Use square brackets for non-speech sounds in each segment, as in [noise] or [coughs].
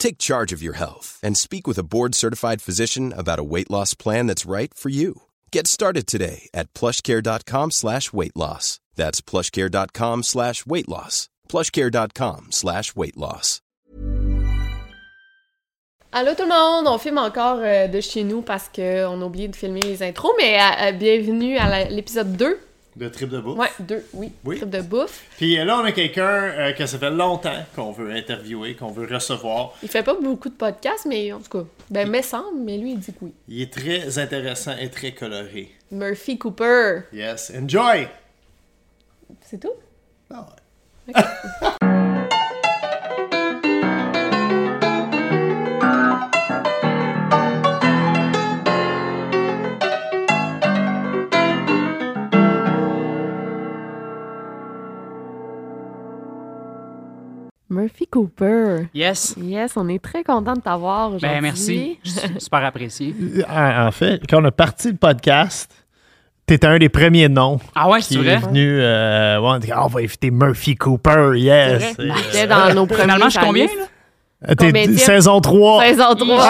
Take charge of your health and speak with a board-certified physician about a weight loss plan that's right for you. Get started today at plushcare.com slash weight loss. That's plushcare.com slash weight loss. plushcare.com slash weight loss. Allô tout le monde, on filme encore euh, de chez nous parce qu'on a oublié de filmer les intros, mais euh, euh, bienvenue à l'épisode 2. De trip de bouffe. Ouais, 2, oui, Oui. trip de bouffe. Puis là, on a quelqu'un euh, que ça fait longtemps qu'on veut interviewer, qu'on veut recevoir. Il fait pas beaucoup de podcasts, mais en tout cas, ben, me semble, mais lui, il dit que oui. Il est très intéressant et très coloré. Murphy Cooper. Yes. Enjoy! C'est tout? Ah ouais. [laughs] Murphy Cooper. Yes. Yes, on est très content de t'avoir aujourd'hui. Ben merci. [laughs] Super apprécié. En, en fait, quand on a parti le podcast, t'étais un des premiers noms Ah ouais, qui c'est est vrai? venu. euh, on dit, Ah, on va inviter Murphy Cooper, yes! C'était dans nos premiers Finalement, je suis combien, là? Euh, t'es- saison 3. Saison 3.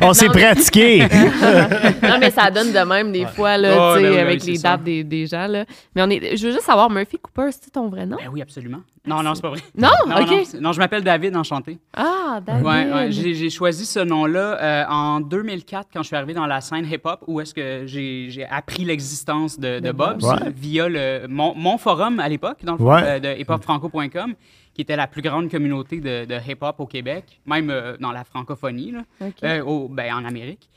[laughs] on s'est pratiqué. [laughs] non, mais ça donne de même des fois, là, Ouais, tu sais, ben oui, avec oui, les dates des, des gens, là. Mais on est... je veux juste savoir, Murphy Cooper, c'est ton vrai nom? Ben oui, absolument. Non, non, c'est pas vrai. Non? Non, OK. non, je m'appelle David, enchanté. Ah, David. Ouais, ouais, j'ai choisi ce nom-là euh, en 2004 quand je suis arrivé dans la scène hip-hop où est-ce que j'ai appris l'existence de, de Bob's Ouais. via le, mon, mon forum à l'époque, dans le fond, euh, de hiphopfranco.com, qui était la plus grande communauté de, de hip-hop au Québec, même euh, dans la francophonie, là. Euh, au- ben, en Amérique.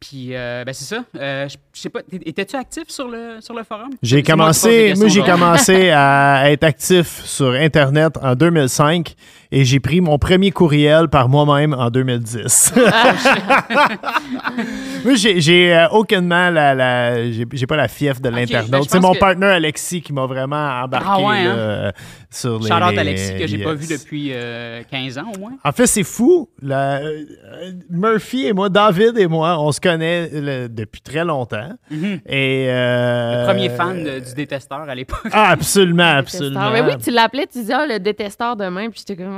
Puis, euh, ben, c'est ça. Euh, je sais pas, étais-tu actif sur le, sur le forum? J'ai moi commencé, moi j'ai commencé [laughs] à être actif sur Internet en 2005 et j'ai pris mon premier courriel par moi-même en 2010. [laughs] moi j'ai, euh, aucunement la, la- j'ai, pas la fief de ben, l'internaute. je C'est mon que- partenaire Alexis qui m'a vraiment embarqué Ah ouais, là, hein? euh, sur les. Shout out les- Alexis, que j'ai pas yes. vu depuis euh, 15 ans au moins. En fait, c'est fou. La- euh, Murphy et moi, David et moi, on se connaît le- depuis très longtemps. Et euh, Premier fan de- du détesteur à l'époque. Ah, absolument, [laughs] absolument. Mais oui, tu l'appelais, tu disais, ah, le détesteur demain, puis j'étais comme,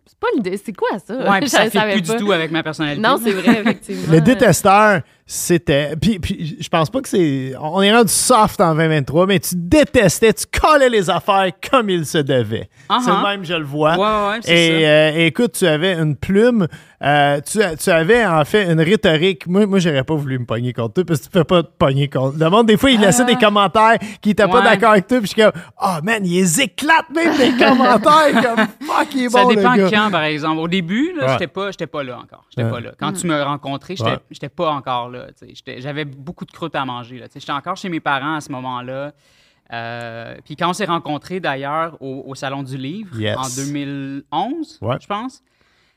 c'est pas le. C'est quoi ça? Ouais, puis [laughs] ça le fait savais plus pas. du tout avec ma personnalité. Non, c'est vrai, effectivement. Le détesteur, c'était. Puis, puis je pense pas que c'est. On est rendu soft en 2023, mais tu détestais, tu collais les affaires comme il se devait. Uh-huh. C'est le même, je le vois. Ouais, ouais, Et ça. euh, écoute, tu avais une plume. euh, tu, tu avais en fait une rhétorique. Moi, moi j'aurais pas voulu me pogner contre toi parce que tu peux pas te pogner contre. Le monde, des fois, il laissait des commentaires qui étaient pas Ah. D'accord avec toi. Puis je suis comme, oh man, il les éclate même des commentaires. comme, fuck, il est Ça bon, le dépend gars. Par exemple. Au début, là, Ouais. j'étais pas, j'étais pas là encore. J'étais Ouais. pas là. Quand tu m'as rencontré, j'étais, j'étais pas encore là. J'avais beaucoup de croûte à manger. Là, j'étais encore chez mes parents à ce moment-là. Euh, puis quand on s'est rencontrés d'ailleurs au, au Salon du Livre Yes. en 2011, Ouais. je pense.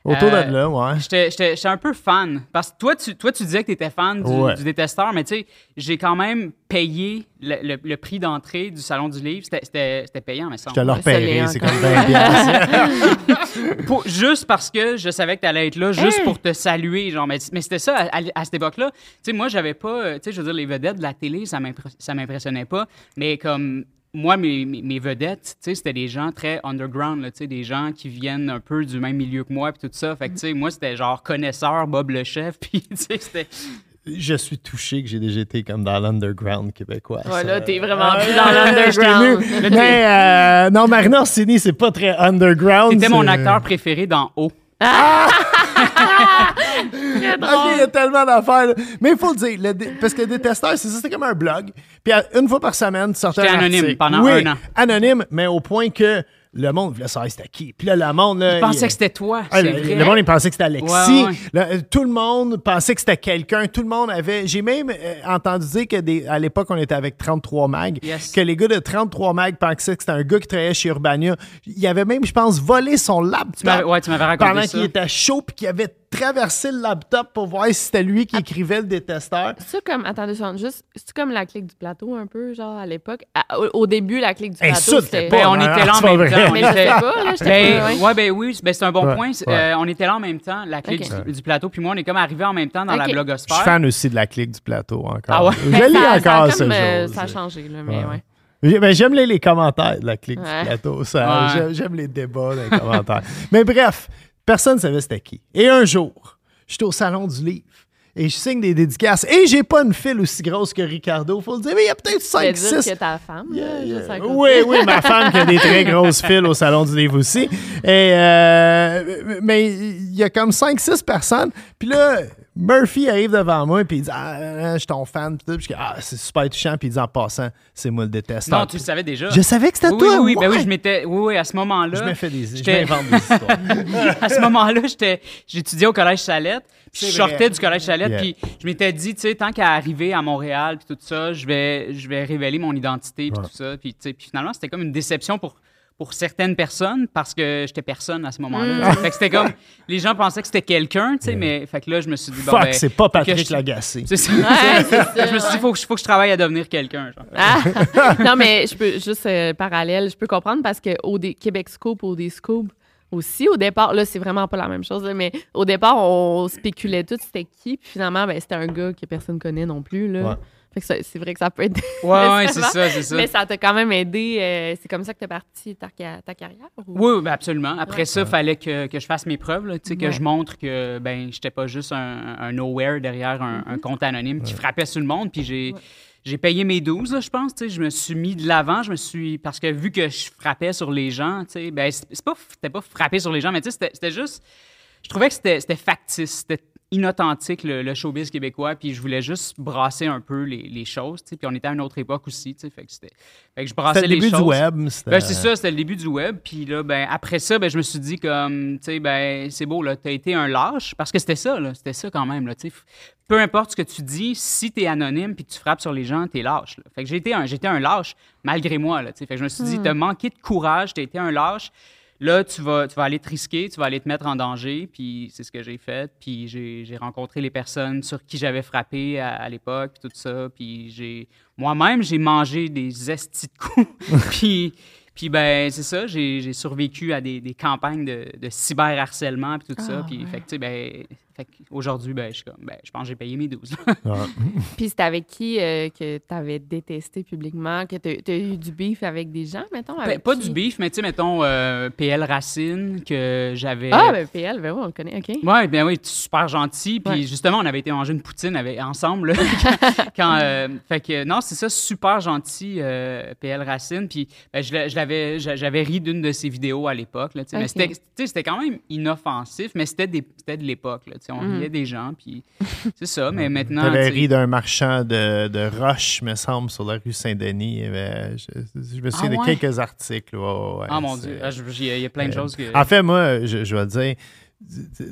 Autour Euh, de là, ouais. J'étais, un peu fan. Parce que toi, tu, toi, tu disais que tu étais fan du, Ouais. du détesteur, mais tu sais, j'ai quand même payé le, le- le prix d'entrée du Salon du Livre. C'était, payant, mais ça. Je te l'est repérais, c'est comme 20 piastres. [laughs] Pour- juste parce que je savais que tu allais être là, juste Hey! pour te saluer. Genre, mais, mais c'était ça à, à- à cette époque-là. Tu sais, moi, j'avais pas. euh, Tu sais, je veux dire, les vedettes de la télé, ça m'impressionnait pas. Mais comme. Moi, mes, mes, vedettes, tu sais, c'était des gens très underground, là, tu sais, des gens qui viennent un peu du même milieu que moi, puis tout ça. Fait que, tu sais, moi, c'était genre connaisseur, Bob le chef, [laughs] puis, tu sais, c'était... Je suis touché que j'ai déjà été comme dans l'underground québécois. Ouais, ça. là, t'es vraiment plus dans l'underground. Mais euh, non, Marina Orsini, c'est pas très underground. C'était mon acteur préféré dans [laughs] [laughs] Ok, il y a tellement d'affaires. là. Mais il faut le dire, le dé- parce que le détesteur, c'est ça, c'était comme un blog. Puis à- une fois par semaine, tu sortais J'étais un anonyme article. pendant Oui, un an. anonyme, mais au point que le monde voulait savoir c'était qui. Puis là, le monde. Là, Je pensais il- que c'était toi. ah, c'est le, vrai. le monde, il pensait que c'était Alexis. Ouais, ouais. Là, euh, tout le monde pensait que c'était quelqu'un. Tout le monde avait. J'ai même euh, entendu dire que des- à l'époque, on était avec 33 Mag. Yes. Que les gars de 33 Mag pensaient que c'était un gars qui travaillait chez Urbania. Il avait même, je pense, volé son laptop. Tu m'avais- ouais, tu m'avais raconté Pendant ça. qu'il était chaud puis qu'il avait traversé le laptop pour voir si c'était lui qui écrivait le détesteur. C'est comme, attendez, juste, c'est comme la clique du plateau un peu, genre à l'époque? À- Au, au début, la clique du Hey, plateau, ça, c'était. c'était Ben, on était là en même vrai. temps. on Mais je sais était- pas, là, Ben, pas. ouais. ouais, ben oui, ben, c'est un bon Ouais, point. ouais. Euh, on était là en même temps, la Ok. du, du plateau, puis moi, on est comme arrivés en même temps dans la Ok. Je blogosphère. suis fan aussi de la clique du plateau encore. Ah ouais? Je Ben, lis ça- ça a encore ce comme, euh, jour. Ça a changé, là, mais Ouais. ben, j'aime les, les commentaires de la clique Ouais. du plateau. Ça, Ouais. j'aime, j'aime les débats dans les commentaires. Mais bref, personne ne savait c'était qui. Et un jour, j'étais au salon du livre et je signe des dédicaces. Et j'ai pas une file aussi grosse que Ricardo, faut le dire, mais il y a peut-être Tu voulais 5, dire 6. que ta femme, Yeah, yeah. Oui, oui, ma femme qui a des très [laughs] grosses files au Salon du Livre aussi. Et, euh, mais il y a comme 5-6 personnes. Puis là, Murphy arrive devant moi puis il dit Ah, euh, je suis ton fan. Puis je dis, ah, c'est super touchant. Puis il dit En passant, c'est moi le détesteur. Non, tu le savais déjà. Je savais que c'était oui, toi? Oui, oui, ben oui, je m'étais. Oui, oui, à ce moment-là. Je me fais des. Je j'étais- m'invente des histoires. [laughs] à ce moment-là, j'étais, j'étudiais au collège Salette. puis Je sortais du collège Salette, Yeah. puis je m'étais dit, tu sais, tant qu'à arriver à Montréal, puis tout ça, je vais, je vais révéler mon identité, puis Ouais. tout ça. Puis, tu sais, puis finalement, c'était comme une déception pour, pour certaines personnes parce que j'étais personne à ce moment-là. Mm. Fait que c'était comme, [laughs] les gens pensaient que c'était quelqu'un, tu sais, mais fait que là, je me suis dit, bon, Fuck, ben, c'est pas Patrick je- Lagacé. C'est ça. Ouais, c'est [laughs] ça, je me suis dit, faut que, je- faut que je travaille à devenir quelqu'un. genre. Ah! [laughs] non, mais je peux juste euh, parallèle, je peux comprendre parce que au Québec Scoop, au des Scoop aussi, au départ, là, c'est vraiment pas la même chose, là, mais au départ, on spéculait tout c'était qui, puis finalement, ben, c'était un gars que personne connaît non plus. Là. Ouais. Fait que ça- c'est vrai que ça peut être. [laughs] Ouais, ouais, c'est ça, c'est ça. Mais ça t'a quand même aidé. euh, c'est comme ça que t'es parti ta, ta carrière? ou- Oui, oui, ben absolument. Après Ouais. ça, il fallait que, que je fasse mes preuves, là, tu sais, que je montre que ben j'étais pas juste un, un nowhere derrière un, un compte anonyme qui frappait sur le monde. Puis j'ai Ouais. j'ai payé mes 12, là, je pense. tu sais, Je me suis mis de l'avant. Je me suis parce que vu que je frappais sur les gens, tu sais, ben c'est c'est pas c'était pas frapper sur les gens, mais tu sais, c'était c'était juste. Je trouvais que c'était c'était factice, c'était inauthentique le, le showbiz québécois. Puis je voulais juste brasser un peu les, les choses. Puis on était à une autre époque aussi, fait que c'était. Fait que je brassais C'était le les début choses. du web. c'était- Ben, c'est ça, c'était le début du web. Puis là, ben, après ça, ben, je me suis dit comme, tu sais, ben, c'est beau, là, t'as été un lâche. Parce que c'était ça, là, c'était ça quand même, là, tu sais. Peu importe ce que tu dis, si t'es anonyme puis que tu frappes sur les gens, t'es lâche. là. Fait que j'ai été un, j'étais un lâche, malgré moi, là, tu sais. Fait que je me suis dit, t'as manqué de courage, t'as été un lâche. Là, tu vas, tu vas aller te risquer, tu vas aller te mettre en danger, puis c'est ce que j'ai fait. Puis j'ai rencontré les personnes sur qui j'avais frappé à, à l'époque, puis tout ça. Puis j'ai moi-même, j'ai mangé des estis de coups. [laughs] puis, puis ben, c'est ça, j'ai survécu à des, des campagnes de, de cyberharcèlement, puis tout ça. Ah, Puis, ouais. fait que, ben, fait aujourd'hui, ben, je suis comme, ben, je pense que j'ai payé mes 12. [laughs] Ouais. Puis c'était avec qui euh, que t'avais détesté publiquement, que t'as as eu du beef avec des gens, mettons? Ben, avec pas qui? du beef, mais tu sais, mettons, euh, PL Racine, que j'avais. Ah, ben PL, ben oui, on le connaît, OK. Ouais, ben oui, super gentil. Puis Ouais. justement, on avait été manger une poutine avec, ensemble. là, [laughs] quand, euh, fait que non, c'est ça, super gentil, euh, PL Racine. Puis ben, je, l'a- je l'avais, j'a- j'avais ri d'une de ses vidéos à l'époque. là, tu sais, Mais c'était, tu quand même inoffensif, mais c'était, des, c'était de l'époque. là, tu On riait des gens. Puis [laughs] c'est ça. Mais maintenant. T'avais ri d'un marchand de, de roches, me semble, sur la rue Saint-Denis. Je, je me souviens Ah ouais? de quelques articles. ouais, ouais, ouais, Ah mon Dieu, Ah, il y, a- il y a plein de Euh, choses que. En fait, moi, je, je vais te dire,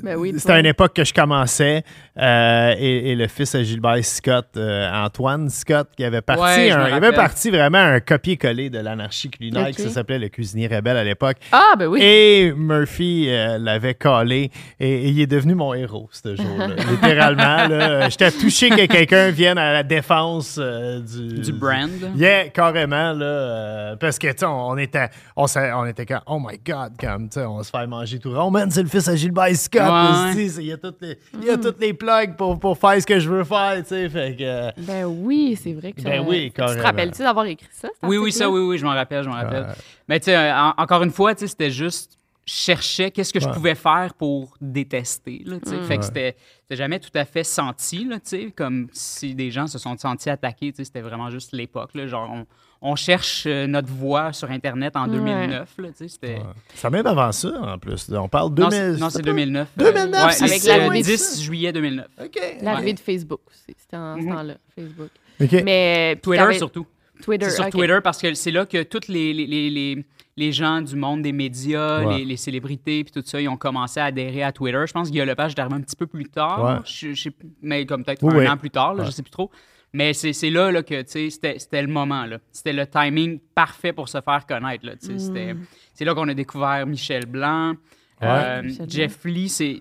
Ben oui, c'était une époque que je commençais euh, et, et le fils à Gilbert Scott, euh, Antoine Scott, qui avait parti, Ouais, je me un, il avait parti vraiment un copier-coller de l'anarchie culinaire Ok. qui s'appelait Le Cuisinier Rebelle à l'époque. Ah, ben oui. Et Murphy euh, l'avait collé et, et il est devenu mon héros ce jour-là. [laughs] Littéralement, j'étais touché que quelqu'un vienne à la défense du, Du brand. Yeah, carrément, là. parce que, tu sais, on, on était, on, était comme, oh my God, comme, on se fait manger tout rond. Man, c'est le fils à Gilbert Scott. Ouais. Il y a toutes les, il y a toutes les plugs pour, pour faire ce que je veux faire, tu sais. Fait que, Ben oui, c'est vrai que ça... Ben oui, Tu te rappelles-tu d'avoir écrit ça? Oui, oui, ça, oui, oui, je m'en rappelle, je m'en rappelle. Ouais. Mais tu sais, en- encore une fois, tu sais, c'était juste, cherchais qu'est-ce que je pouvais faire pour détester, là, tu sais. Fait que Ouais. c'était c'était jamais tout à fait senti, là, tu sais, comme si des gens se sont sentis attaqués, tu sais, c'était vraiment juste l'époque, là, genre, on, on cherche euh, notre voix sur Internet en Ouais. 2009, là, c'est même avant ça, en plus. On parle Non, 2000. c'est- non, c'est 2009. 2009, ouais, c'est avec le levée de 10 juillet 2009. OK. L'arrivée Ouais. de Facebook aussi. C'était en ce Mhm. temps-là, Facebook. OK. Mais... Twitter t'avais- surtout. Twitter, C'est sur. Twitter parce que c'est là que toutes les, les, les, les- les gens du monde des médias, Ouais. les, les célébrités, puis tout ça, ils ont commencé à adhérer à Twitter. Je pense que Guillaume Lepage est arrivé un petit peu plus tard, Ouais. je- je sais- mais comme peut-être Oui, un oui. an plus tard, là, Ouais. je sais plus trop. Mais c'est c'est là, là que tu sais, c'était c'était le moment. là. C'était le timing parfait pour se faire connaître. là, tu sais, c'était- C'est là qu'on a découvert Michel Blanc. Euh, Michel Blanc. Jeff Lee, c'est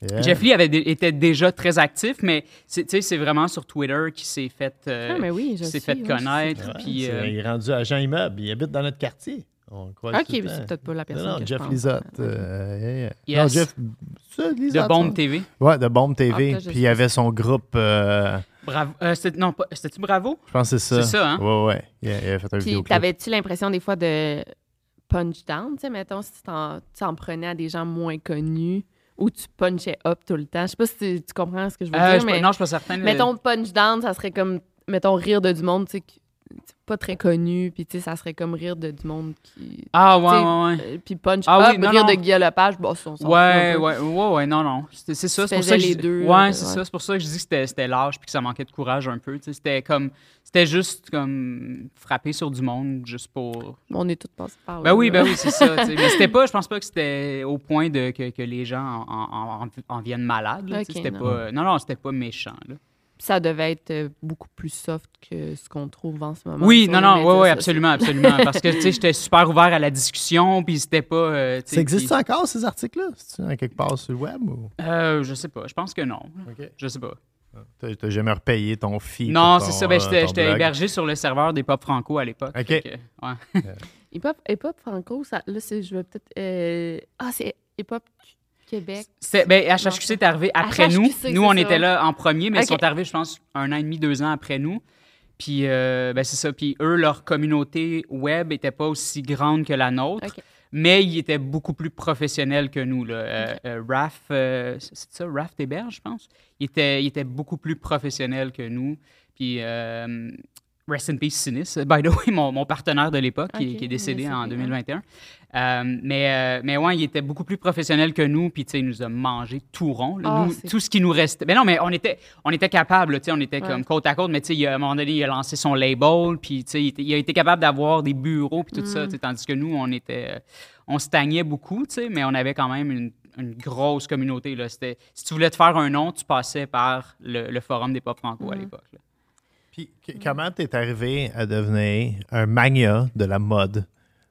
Yeah. Jeff Lee avait était déjà très actif, mais c'est tu sais, c'est vraiment sur Twitter qu'il s'est fait, euh, Ah, oui, je s'est suis, fait connaître. Ouais, puis, euh, Il est rendu agent immeuble. Il habite dans notre quartier. On croit Ok, mais temps. c'est peut-être pas la personne. Non, non, que je Jeff pense. Lizotte. Ouais. euh, yeah, yeah. Yes. Non, Jeff. Ça, de Bombe. TV. Ouais, de Bombe TV. Ah, je Puis il y avait son groupe. Bravo. Euh, c'était- non, pas- c'était-tu Bravo? je pense que c'est ça. C'est ça, hein? Ouais, ouais. Il a, il a fait un Puis, vidéoclip. t'avais-tu l'impression des fois de punch down? Tu sais, mettons, si t'en- tu en prenais à des gens moins connus ou tu punchais up tout le temps? Je sais pas si tu, tu comprends ce que je veux Euh, je dire, suis mais pas- non, je suis pas certain. mettons punch down, ça serait comme, mettons, rire de du monde, tu sais, pas très connu, puis tu sais, ça serait comme rire de du monde qui... Ah, ouais, ouais, ouais. euh, Puis punch Ah up, oui, non, rire non. de Guy Lepage, bon, ça, on s'en fout Ouais, ouais, ouais, ouais, non, non. C'est ça. C'est pour ça que les je- deux, Ouais, là, c'est ouais. ça. C'est pour ça que je dis que c'était- lâche puis que ça manquait de courage un peu. C'était comme. C'était juste comme frapper sur du monde juste pour. On est tous passés par. Ben oui, ben oui, c'est ça. Mais c'était pas, je pense pas que c'était au point de que, que les gens en, en- en- en viennent malades. là, tu sais. Ok, c'était non. pas. Non, non, c'était pas méchant. là. Ça devait être euh, beaucoup plus soft que ce qu'on trouve en ce moment. Oui, non, non, ouais, sociaux. absolument, absolument. [laughs] Parce que, tu sais, j'étais super ouvert à la discussion, puis c'était pas. euh, Ça existe encore, ces articles-là? C'est-tu quelque part sur le web? Ou... Euh, je sais pas, je pense que non. OK. Je sais pas. T'as t'as jamais repayé ton fee? Non, c'est ton, ça. Ben, euh, j'étais hébergé sur le serveur des Pop Franco à l'époque. OK. Que, ouais. Hip-hop, franco, ça, là, c'est, je vais peut-être... euh, Ah, c'est hip-hop Québec. C'était- ben, HHQC est arrivé après HHQC, nous. c'est Nous, on ça. était là en premier, mais ils sont arrivés, je pense, un an et demi, deux ans après nous. Puis, euh, ben, c'est ça. Puis, eux, leur communauté web était pas aussi grande que la nôtre, mais ils étaient beaucoup plus professionnels que nous. Là. Euh, euh, Raph, euh, c'est ça, Raph Téberge, je pense? Il était, il était beaucoup plus professionnel que nous. Puis, Rest in Peace Sinis, [laughs] by the way, mon, mon partenaire de l'époque, qui, est décédé en ouais. 2021. Euh, mais, euh, mais ouais, il était beaucoup plus professionnel que nous, puis tu sais, il nous a mangé tout rond. là. Ah, Nous, tout ce qui nous restait. Mais non, mais on était, on était capable, tu sais, on était Ouais. comme côte à côte, mais tu sais, il a- à un moment donné, il a lancé son label, puis tu sais, il, il a été capable d'avoir des bureaux, puis tout ça, Mm. sais, tandis que nous, on était, euh, on stagnait beaucoup, tu sais, mais on avait quand même une, une grosse communauté, là. Si tu voulais te faire un nom, tu passais par le, le forum des pop franco à Mm. l'époque. Puis, que- comment t'es arrivé à devenir un mania de la mode?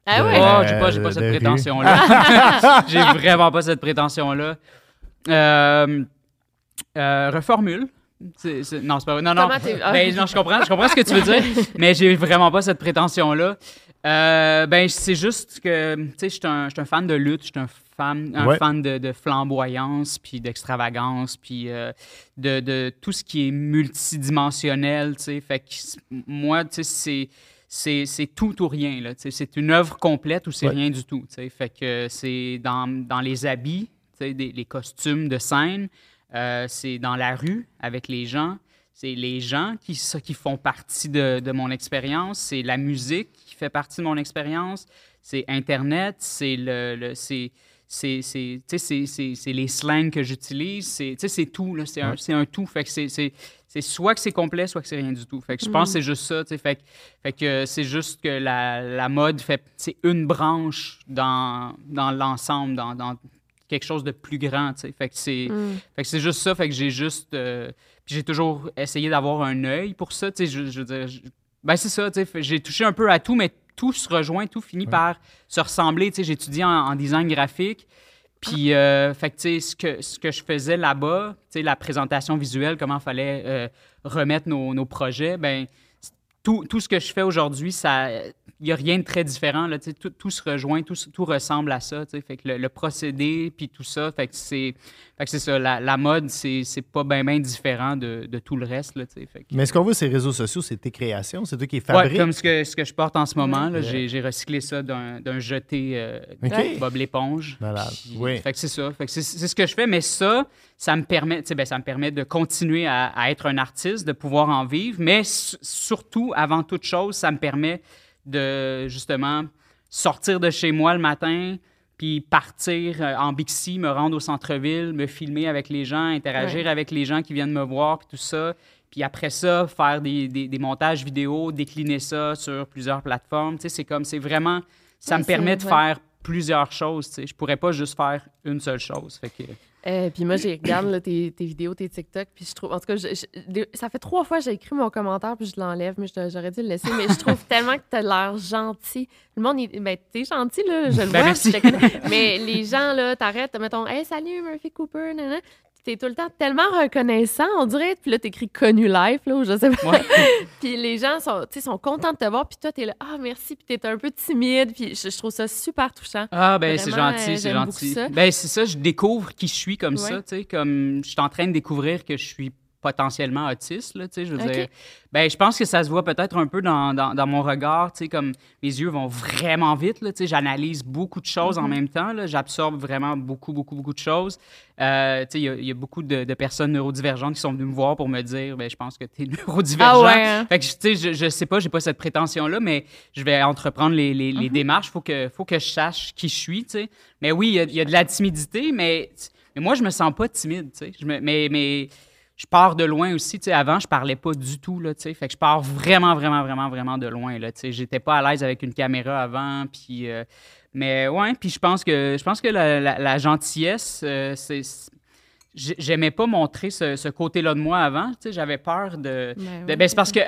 Ah ouais? Oh, j'ai pas, j'ai pas cette prétention-là. [laughs] j'ai vraiment pas cette prétention-là. Euh, euh, reformule. C'est- c'est- non, c'est pas vrai. Non, non. Ah. Ben, non, je comprends, je comprends ce que tu veux dire, [laughs] mais j'ai vraiment pas cette prétention-là. Euh, ben, c'est juste que, tu sais, je suis un, un fan de lutte, je suis un fan, un Ouais. fan de, de flamboyance, puis d'extravagance, puis euh, de, de tout ce qui est multidimensionnel, tu sais. Fait que moi, c'est c'est c'est tout ou rien. C'est une œuvre complète ou c'est Ouais. rien du tout. tu sais. Fait que c'est dans, dans les habits, des- les costumes de scène, euh, c'est dans la rue avec les gens. C'est les gens qui, ça, qui font partie de, de mon expérience. C'est la musique qui fait partie de mon expérience. C'est Internet. C'est le, le- c'est, les slangs que j'utilise. C'est, tout. C'est, un, un tout. Fait que c'est, soit que c'est complet, soit que c'est rien du tout. Fait que je pense que c'est juste ça. Fait, que- fait que c'est juste que la, la mode fait c'est une branche dans, dans l'ensemble, dans, dans quelque chose de plus grand. tu sais. Fait que c'est, Mm. fait que c'est juste ça. Fait que j'ai juste. euh, j'ai toujours essayé d'avoir un œil pour ça. Tu sais, je, je veux dire, je- ben c'est ça. Tu sais, fait- j'ai touché un peu à tout, mais tout se rejoint, tout finit par se ressembler. Tu sais, j'ai étudié en, en design graphique. Puis, euh, fait que, tu sais, ce que, ce que je faisais là-bas, tu sais, la présentation visuelle, comment il fallait euh, remettre nos, nos projets, ben tout, tout ce que je fais aujourd'hui, ça, n'y a rien de très différent. Là, tout, tout se rejoint, tout, tout ressemble à ça. Fait que le, le procédé, puis tout ça, fait que c'est, fait que c'est ça. La, la mode, c'est, c'est pas bien ben différent de, de tout le reste. Là, fait que- Mais ce qu'on voit les réseaux sociaux, c'est tes créations, c'est toi qui les Ouais, fabriques. comme ce que, ce que je porte en ce moment, là, Ouais. j'ai, j'ai recyclé ça d'un, d'un jeté euh. Bob l'éponge. Malade. Puis, Oui. Fait que c'est ça. Fait que c'est, c'est ce que je fais, mais ça, ça me permet, ben, ça me permet de continuer à, à être un artiste, de pouvoir en vivre, mais s- surtout, avant toute chose, ça me permet de justement sortir de chez moi le matin, puis partir euh, en Bixi, me rendre au centre-ville, me filmer avec les gens, interagir Ouais. avec les gens qui viennent me voir, puis tout ça. Puis après ça, faire des, des- des montages vidéo, décliner ça sur plusieurs plateformes. Tu sais, c'est comme, c'est vraiment, ça me permet de ouais. faire plusieurs choses. tu sais. Je pourrais pas juste faire une seule chose. Fait que, Euh, puis moi, j'ai regarde là, tes, tes vidéos, tes TikTok, puis je trouve. En tout cas, je- je- ça fait trois fois que j'ai écrit mon commentaire, puis je l'enlève, mais je- j'aurais dû le laisser. Mais je trouve [laughs] tellement que t'as l'air gentil. Le monde, il- ben, t'es gentil, là, je le Ben, vois, merci. je te connais. Mais les gens, là, t'arrêtes, mettons, hey, salut Murphy Cooper, nanana. Puis T'es tout le temps tellement reconnaissant, on dirait. Puis là, t'écris connu life, là, ou je sais pas. Ouais. [laughs] puis les gens sont, tu sont contents de te voir, puis toi, t'es là, ah, merci, puis t'es un peu timide, puis je, je trouve ça super touchant. Ah, ben c'est Vraiment, euh, gentil, c'est gentil. ça. Ben c'est ça, je découvre qui je suis comme ça, tu sais, comme je suis en train de découvrir que je suis potentiellement autiste, là, tu sais, je veux dire. Ben, je pense que ça se voit peut-être un peu dans, dans, dans mon regard, tu sais, comme mes yeux vont vraiment vite, là, tu sais, j'analyse beaucoup de choses Mhm. en même temps, là, j'absorbe vraiment beaucoup, beaucoup, beaucoup de choses. Euh, tu sais, il y a- il y, a beaucoup de, de personnes neurodivergentes qui sont venues me voir pour me dire, ben, je pense que tu es [laughs] neurodivergent. Ah ouais, hein? Fait que, tu sais, je, je sais pas, j'ai pas cette prétention-là, mais je vais entreprendre les, les, Mhm. les démarches. Faut que, faut que je sache qui je suis, tu sais. Mais oui, il y y, a de la timidité, mais, mais moi, je me sens pas timide, tu sais. Mais, mais je pars de loin aussi, tu sais. Avant, je parlais pas du tout, là, tu sais. Fait que je pars vraiment, vraiment, vraiment, vraiment de loin, là, tu sais. J'étais pas à l'aise avec une caméra avant, puis... euh, mais ouais, puis je pense que, je pense que la, gentillesse, euh, c'est... j'ai- J'aimais pas montrer ce, ce côté-là de moi avant. Tu sais, j'avais peur de. Ben de- ben, c'est parce que, euh,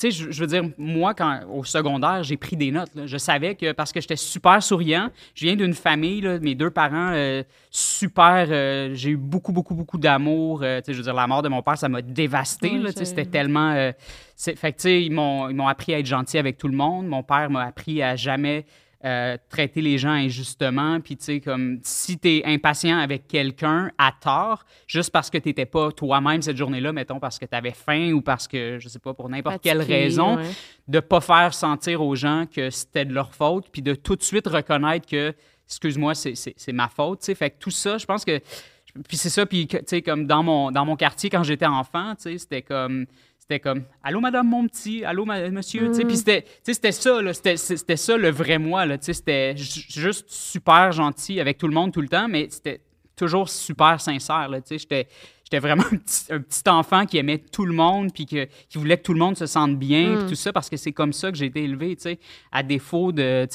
tu sais, je, veux dire, moi, quand au secondaire, j'ai pris des notes. là. Je savais que parce que j'étais super souriant, je viens d'une famille, là, mes deux parents, euh, super. euh, j'ai eu beaucoup, beaucoup, beaucoup d'amour. euh, tu sais, je veux dire, la mort de mon père, ça m'a dévasté. C'était tellement. fait que, tu sais, ils m'ont ils m'ont appris à être gentil avec tout le monde. Mon père m'a appris à jamais. Euh, traiter les gens injustement, puis tu sais, comme si tu es impatient avec quelqu'un à tort, juste parce que tu n'étais pas toi-même cette journée-là, mettons, parce que tu avais faim ou parce que, je sais pas, pour n'importe quelle raison, ouais. de pas faire sentir aux gens que c'était de leur faute, puis de tout de suite reconnaître que, excuse-moi, c'est- ma faute, tu sais. Fait que tout ça, je pense que. Puis c'est ça, puis tu sais, comme dans mon, dans mon quartier, quand j'étais enfant, tu sais, c'était comme. C'était comme Allô, madame, mon petit, allô, ma- monsieur. tu sais, Puis c'était sais, c'était ça, là, c'était ça le vrai moi. là, tu sais, C'était ju- juste super gentil avec tout le monde tout le temps, mais c'était toujours super sincère. Là, tu sais, J'étais j'étais vraiment un petit, un petit enfant qui aimait tout le monde, puis que, qui voulait que tout le monde se sente bien, puis tout ça, parce que c'est comme ça que j'ai été élevé, tu sais, à défaut de,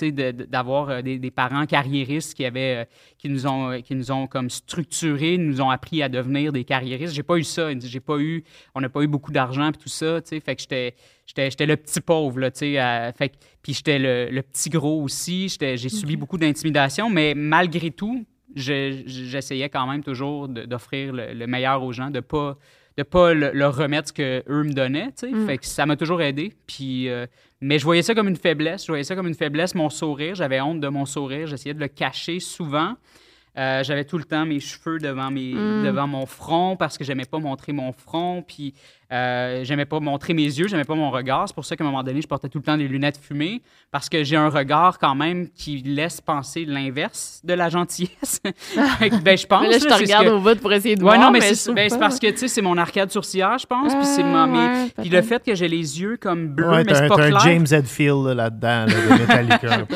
d'avoir euh, des, des parents carriéristes qui, avaient, euh, qui, nous ont, euh, qui nous ont comme structurés, nous ont appris à devenir des carriéristes. J'ai pas eu ça, j'ai pas eu, on n'a pas eu beaucoup d'argent, puis tout ça, tu sais, fait que j'étais... J'étais, le petit pauvre, là, tu sais. euh, fait puis j'étais le, le petit gros aussi. J'ai subi beaucoup d'intimidation, mais malgré tout, je- j'essayais quand même toujours d'offrir le, le meilleur aux gens, de pas de pas le- leur remettre ce que eux me donnaient, tu sais. Fait que ça m'a toujours aidé. Puis, euh, mais je voyais ça comme une faiblesse. Je voyais ça comme une faiblesse, mon sourire. J'avais honte de mon sourire. J'essayais de le cacher souvent. Euh, j'avais tout le temps mes cheveux devant, mes, devant mon front parce que j'aimais pas montrer mon front. Puis euh, j'aimais pas montrer mes yeux, j'aimais pas mon regard. C'est pour ça qu'à un moment donné, je portais tout le temps des lunettes fumées parce que j'ai un regard quand même qui laisse penser l'inverse de la gentillesse. [laughs] Ben, je pense. Mais [laughs] là, je te là, regarde que- au bout pour essayer de Ouais, voir. non, mais, c'est ben, parce que, tu sais, c'est mon arcade sourcilière, je pense. puis c'est Ah, ma- mes- ouais, puis le fait que j'ai les yeux comme bleus, Ouais, mais c'est pas t'as clair. un James Hetfield là, là-dedans, là, de Metallica [laughs] un peu.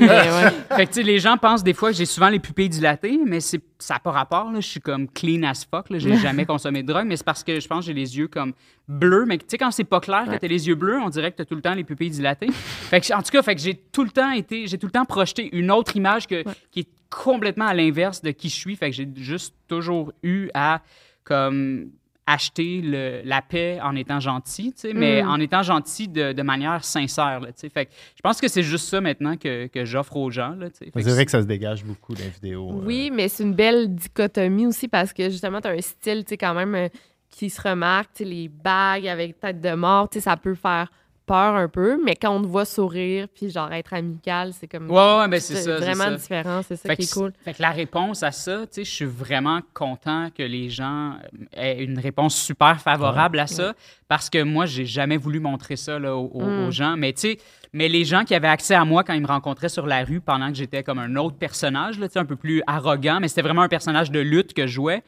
Mais. Fait que, tu sais, les gens pensent des fois que j'ai souvent les pupilles dilatées, mais c'est, ça n'a pas rapport. Là. Je suis comme clean as fuck. Là. J'ai [laughs] jamais consommé de drogue, mais c'est parce que je pense que j'ai les yeux comme bleus. Mais tu sais, quand c'est pas clair que t'as les yeux bleus, on dirait que t'as tout le temps les pupilles dilatées. [laughs] fait que, en tout cas, fait que j'ai tout le temps été, j'ai tout le temps projeté une autre image que, qui est complètement à l'inverse de qui je suis. Fait que j'ai juste toujours eu à, comme, acheter le- la paix en étant gentil, tu sais, mais Mm. en étant gentil de, de manière sincère, là, tu sais. Fait que je pense que c'est juste ça maintenant que, que j'offre aux gens, là, tu sais. Fait C'est que vrai que ça se dégage beaucoup dans les vidéos. euh. Oui, mais c'est une belle dichotomie aussi parce que justement, tu as un style, tu sais, quand même, euh, qui se remarque, tu sais, les bagues avec tête de mort, tu sais, ça peut faire peur un peu, mais quand on te voit sourire puis genre être amical, c'est comme... Ouais, ouais, ouais, ben c'est ça, vraiment ça. différent, c'est ça Fait qui est cool. fait que la réponse à ça, tu sais, je suis vraiment content que les gens aient une réponse super favorable à ça, parce que moi, j'ai jamais voulu montrer ça là, aux, Mm. aux gens. Mais tu sais, mais les gens qui avaient accès à moi quand ils me rencontraient sur la rue pendant que j'étais comme un autre personnage, là, tu sais, un peu plus arrogant, mais c'était vraiment un personnage de lutte que je jouais.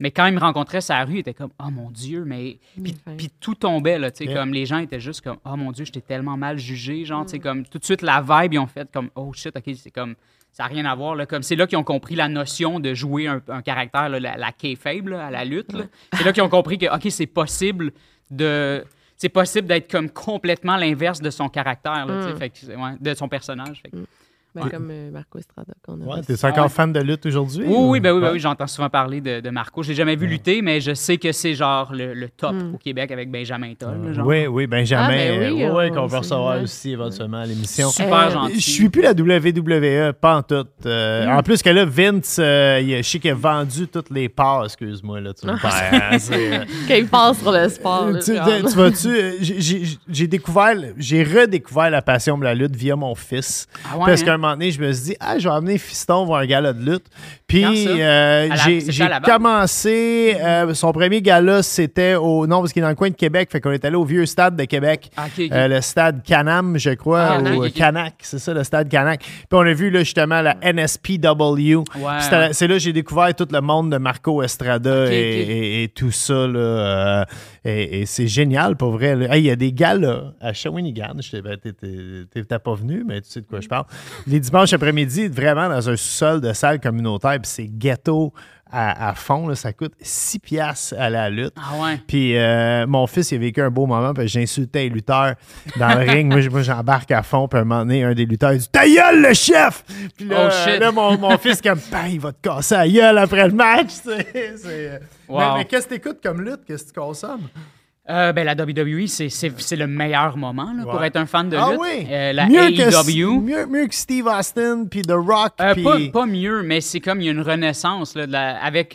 Mais quand ils me rencontraient sur la rue, ils étaient comme Oh mon Dieu, mais. Puis, Enfin. puis tout tombait, là, tu sais, Yeah. comme les gens étaient juste comme Oh mon Dieu, j'étais tellement mal jugé, genre, tu sais, comme tout de suite la vibe, ils ont fait comme Oh shit, ok, c'est comme. Ça n'a rien à voir, là. Comme c'est là qu'ils ont compris la notion de jouer un, un caractère, là, la, la kayfabe, là, à la lutte, là. C'est là qu'ils ont compris que, ok, c'est possible de. C'est possible d'être comme complètement l'inverse de son caractère, là, tu sais, Mm. fait que, ouais, de son personnage. fait que- Ben, Ben, comme euh, Marco Estrada qu'on a. Ouais, reçu. t'es encore ouais. fan de lutte aujourd'hui? Oui, ou- oui, ben oui, ben Ouais. oui, j'entends souvent parler de, de Marco. Je l'ai jamais vu lutter, mais je sais que c'est genre le, le top Hmm. au Québec avec Benjamin Toll. genre. Oui, oui, Benjamin. Ah, ben oui, euh, ouais, on- qu'on va c'est recevoir aussi éventuellement à l'émission. Super Euh, gentil. Je suis plus la WWE, pas en tout. Euh, Hmm. En plus que là, Vince, euh, je sais qu'il a vendu toutes les parts, excuse-moi. Là, tu me perds, [laughs] euh, Quand il passe sur le sport. là, tu, tu vois-tu, euh, j'ai- découvert, j'ai redécouvert la passion de la lutte via mon fils. Ah ouais, parce hein? qu'à un moment donné, je me suis dit, ah, je vais amener Fiston voir un gala de lutte. Puis euh, j'ai commencé, euh, son premier gala, c'était au, non, parce qu'il est dans le coin de Québec, fait qu'on est allé au vieux stade de Québec. Ah. Euh, le stade Canam, je crois, Ah, ou Canac, c'est ça, le stade Canac. Puis on a vu là, justement la NSPW. Ouais. C'est là que j'ai découvert tout le monde de Marco Estrada et, ok. et- et tout ça. Là, et et c'est génial pour vrai. Hey, Il y a des galas à Shawinigan. Je t'ai- pas venu, mais tu sais de quoi je parle. Les dimanches après-midi, vraiment dans un sous-sol de salle communautaire, puis c'est ghetto à, à fond. là. ça coûte 6 piastres à la lutte. Ah ouais. Puis euh, mon fils, il a vécu un beau moment, puis j'insultais les lutteurs dans le ring. Moi, j'embarque à fond, puis à un moment donné, un des lutteurs, il dit Ta gueule, le chef Puis là, Oh, shit. là, mon, mon fils, comme, Bah, il va te casser la gueule après le match. C'est, euh, Wow. Mais, mais qu'est-ce que t'écoutes comme lutte? Qu'est-ce que tu consommes? Euh, ben, la WWE, c'est- le meilleur moment là, pour être un fan de Ah lutte. oui Euh, la mieux que, AEW. mieux, mieux que Steve Austin, puis The Rock. Euh, pas, pas mieux, mais c'est comme il y a une renaissance là, de la- avec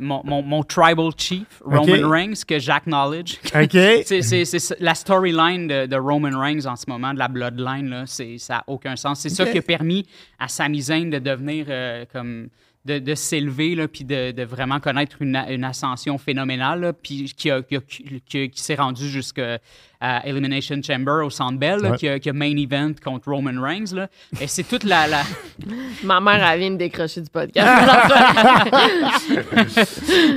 mon, mon- mon tribal chief, Roman. Reigns, que j'acknowledge. [laughs] C'est la storyline de, de Roman Reigns en ce moment, de la bloodline, là, c'est- ça n'a aucun sens. C'est ça qui a permis à Sami Zayn de devenir comme de, s'élever puis de, de vraiment connaître une, ascension phénoménale, puis qui, a- qui, a- qui- qui s'est rendu jusqu'à Elimination Chamber au Centre Bell, là, Ouais. qui, a, qui a main event contre Roman Reigns. Là. Et c'est toute la, la, [laughs] Ma mère, elle vient de décrocher du podcast. [laughs]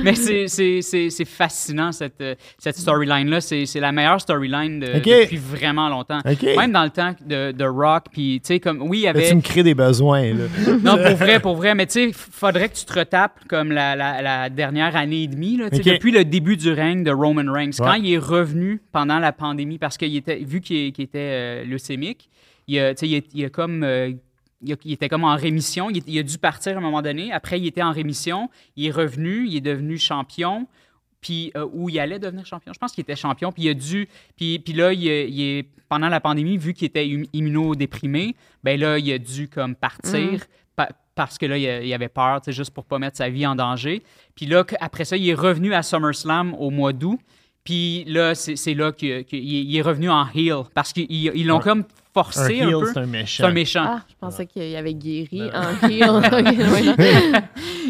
Mais c'est- c'est c'est- c'est fascinant, cette, euh, cette storyline-là. C'est c'est la meilleure storyline de- depuis vraiment longtemps. Même dans le temps de, de Rock, puis tu sais, comme, oui, il y Là, avait... tu me crées des besoins. Là. [laughs] Non, pour vrai, pour vrai. Mais tu sais, faudrait que tu te retapes comme la, la- la dernière année et demie, là, depuis le début du règne de Roman Reigns. Quand il est revenu pendant la pandémie, parce qu'il était, vu qu'il était euh, leucémique, il, a- il, a- il a comme... euh, il, a- il était comme en rémission. Il, il a dû partir à un moment donné. Après, il était en rémission. Il est revenu. Il est devenu champion. Puis, euh, où il allait devenir champion? Je pense qu'il était champion. Puis, il a dû. Puis, puis là, il, est- pendant la pandémie, vu qu'il était im- immunodéprimé, ben là, il a dû comme partir. pa- parce que là, il, avait peur, juste pour pas mettre sa vie en danger. Puis là, après ça, il est revenu à SummerSlam au mois d'août. Puis là, c'est là qu'il qu'il- il est revenu en heel. Parce qu'ils ils l'ont Un- comme Un forcé un, heel, peu. c'est un méchant. C'est un méchant. Ah, je pensais qu'il avait guéri en heel. [laughs]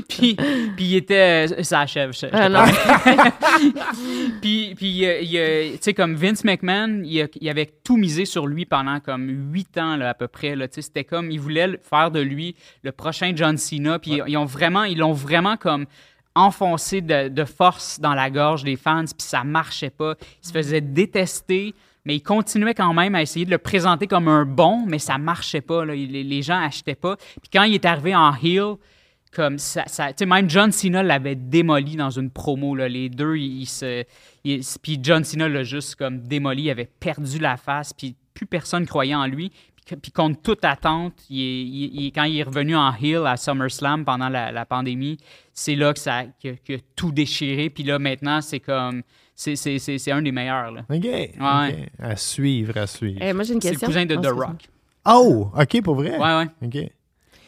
[laughs] Puis, puis il était. euh, Ça achève. je- je Ah, non. [laughs] puis, puis tu sais, comme Vince McMahon, il, a- il avait tout misé sur lui pendant comme huit ans, là, à peu près. Là, Tu sais, C'était comme, il voulait faire de lui le prochain John Cena. Puis ils ont vraiment, ils l'ont vraiment comme enfoncé de, force dans la gorge des fans, puis ça marchait pas. Il se faisait détester, mais il continuait quand même à essayer de le présenter comme un bon, mais ça marchait pas. Les, gens achetaient pas. Puis quand il est arrivé en heel, comme ça, même John Cena l'avait démoli dans une promo. Là. Les deux, ils, se. puis John Cena l'a juste comme démoli, il avait perdu la face, puis plus personne croyait en lui. Puis, contre toute attente, il est- il- il- quand il est revenu en heel à SummerSlam pendant la, la pandémie, c'est là que ça que, que tout déchiré. Puis là, maintenant, c'est comme. C'est, c'est, c'est, c'est un des meilleurs. Là. OK. ok. À suivre, à suivre. Eh, moi, j'ai une C'est le question. cousin de Oh, The. Rock. Oh, OK, pour vrai? Ouais, ouais. OK. Ouais,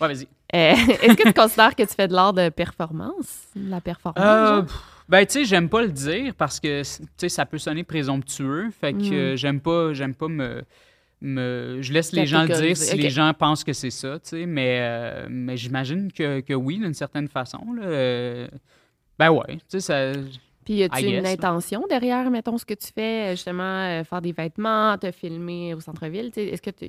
vas-y. Euh, [laughs] Est-ce que tu considères que tu fais de l'art de performance? La performance? Euh, ben, tu sais, j'aime pas le dire parce que, tu sais, ça peut sonner présomptueux. Fait que Mm. euh, j'aime pas, j'aime pas me, me... Je laisse les gens le dire si les gens pensent que c'est ça, tu sais. Mais, euh, mais j'imagine que, que oui, d'une certaine façon. Là, Euh, ben ouais, tu sais, ça... Puis, y a-tu une là. intention derrière, mettons, ce que tu fais, euh, justement, euh, faire des vêtements, te filmer au centre-ville? tu sais, Est-ce que tu.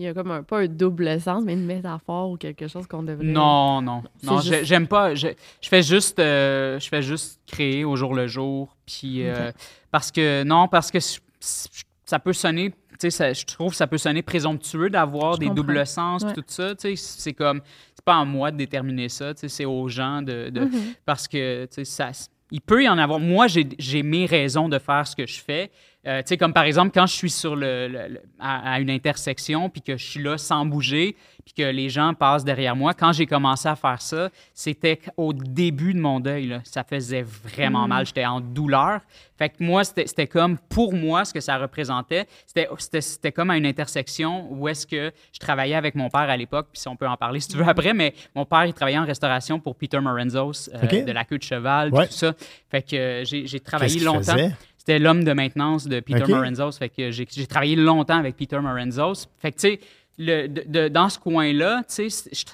Il y a comme un, pas un double sens, mais une métaphore ou quelque chose qu'on devrait. Non, non. Non, juste- j'aime pas. Je, je fais juste euh, je fais juste créer au jour le jour. Puis euh, parce que non, parce que ça peut sonner. Tu sais, ça- je trouve que ça peut sonner présomptueux d'avoir des comprends. doubles sens, Ouais. tout ça. Tu sais, c'est comme. C'est pas à moi de déterminer ça. Tu sais, c'est aux gens de. de- Mhm. Parce que, tu sais, ça. Il peut y en avoir. Moi, j'ai mes raisons de faire ce que je fais, euh, tu sais, comme par exemple, quand je suis sur le, le- le- à, à une intersection, puis que je suis là sans bouger, puis que les gens passent derrière moi, quand j'ai commencé à faire ça, c'était au début de mon deuil. Là. Ça faisait vraiment mal. J'étais en douleur. Fait que moi, c'était comme, pour moi, ce que ça représentait, c'était- comme à une intersection où est-ce que je travaillais avec mon père à l'époque, puis si on peut en parler si tu veux après, mais mon père, il travaillait en restauration pour Peter Morenzos, euh, de la queue de cheval, Ouais. tout ça. Fait que euh, j'ai travaillé longtemps. faisait? C'était l'homme de maintenance de Peter OK. Morenzos. Fait que j'ai j'ai travaillé longtemps avec Peter Morenzos. Fait que, tu sais, le- de- de- dans ce coin-là, c'est-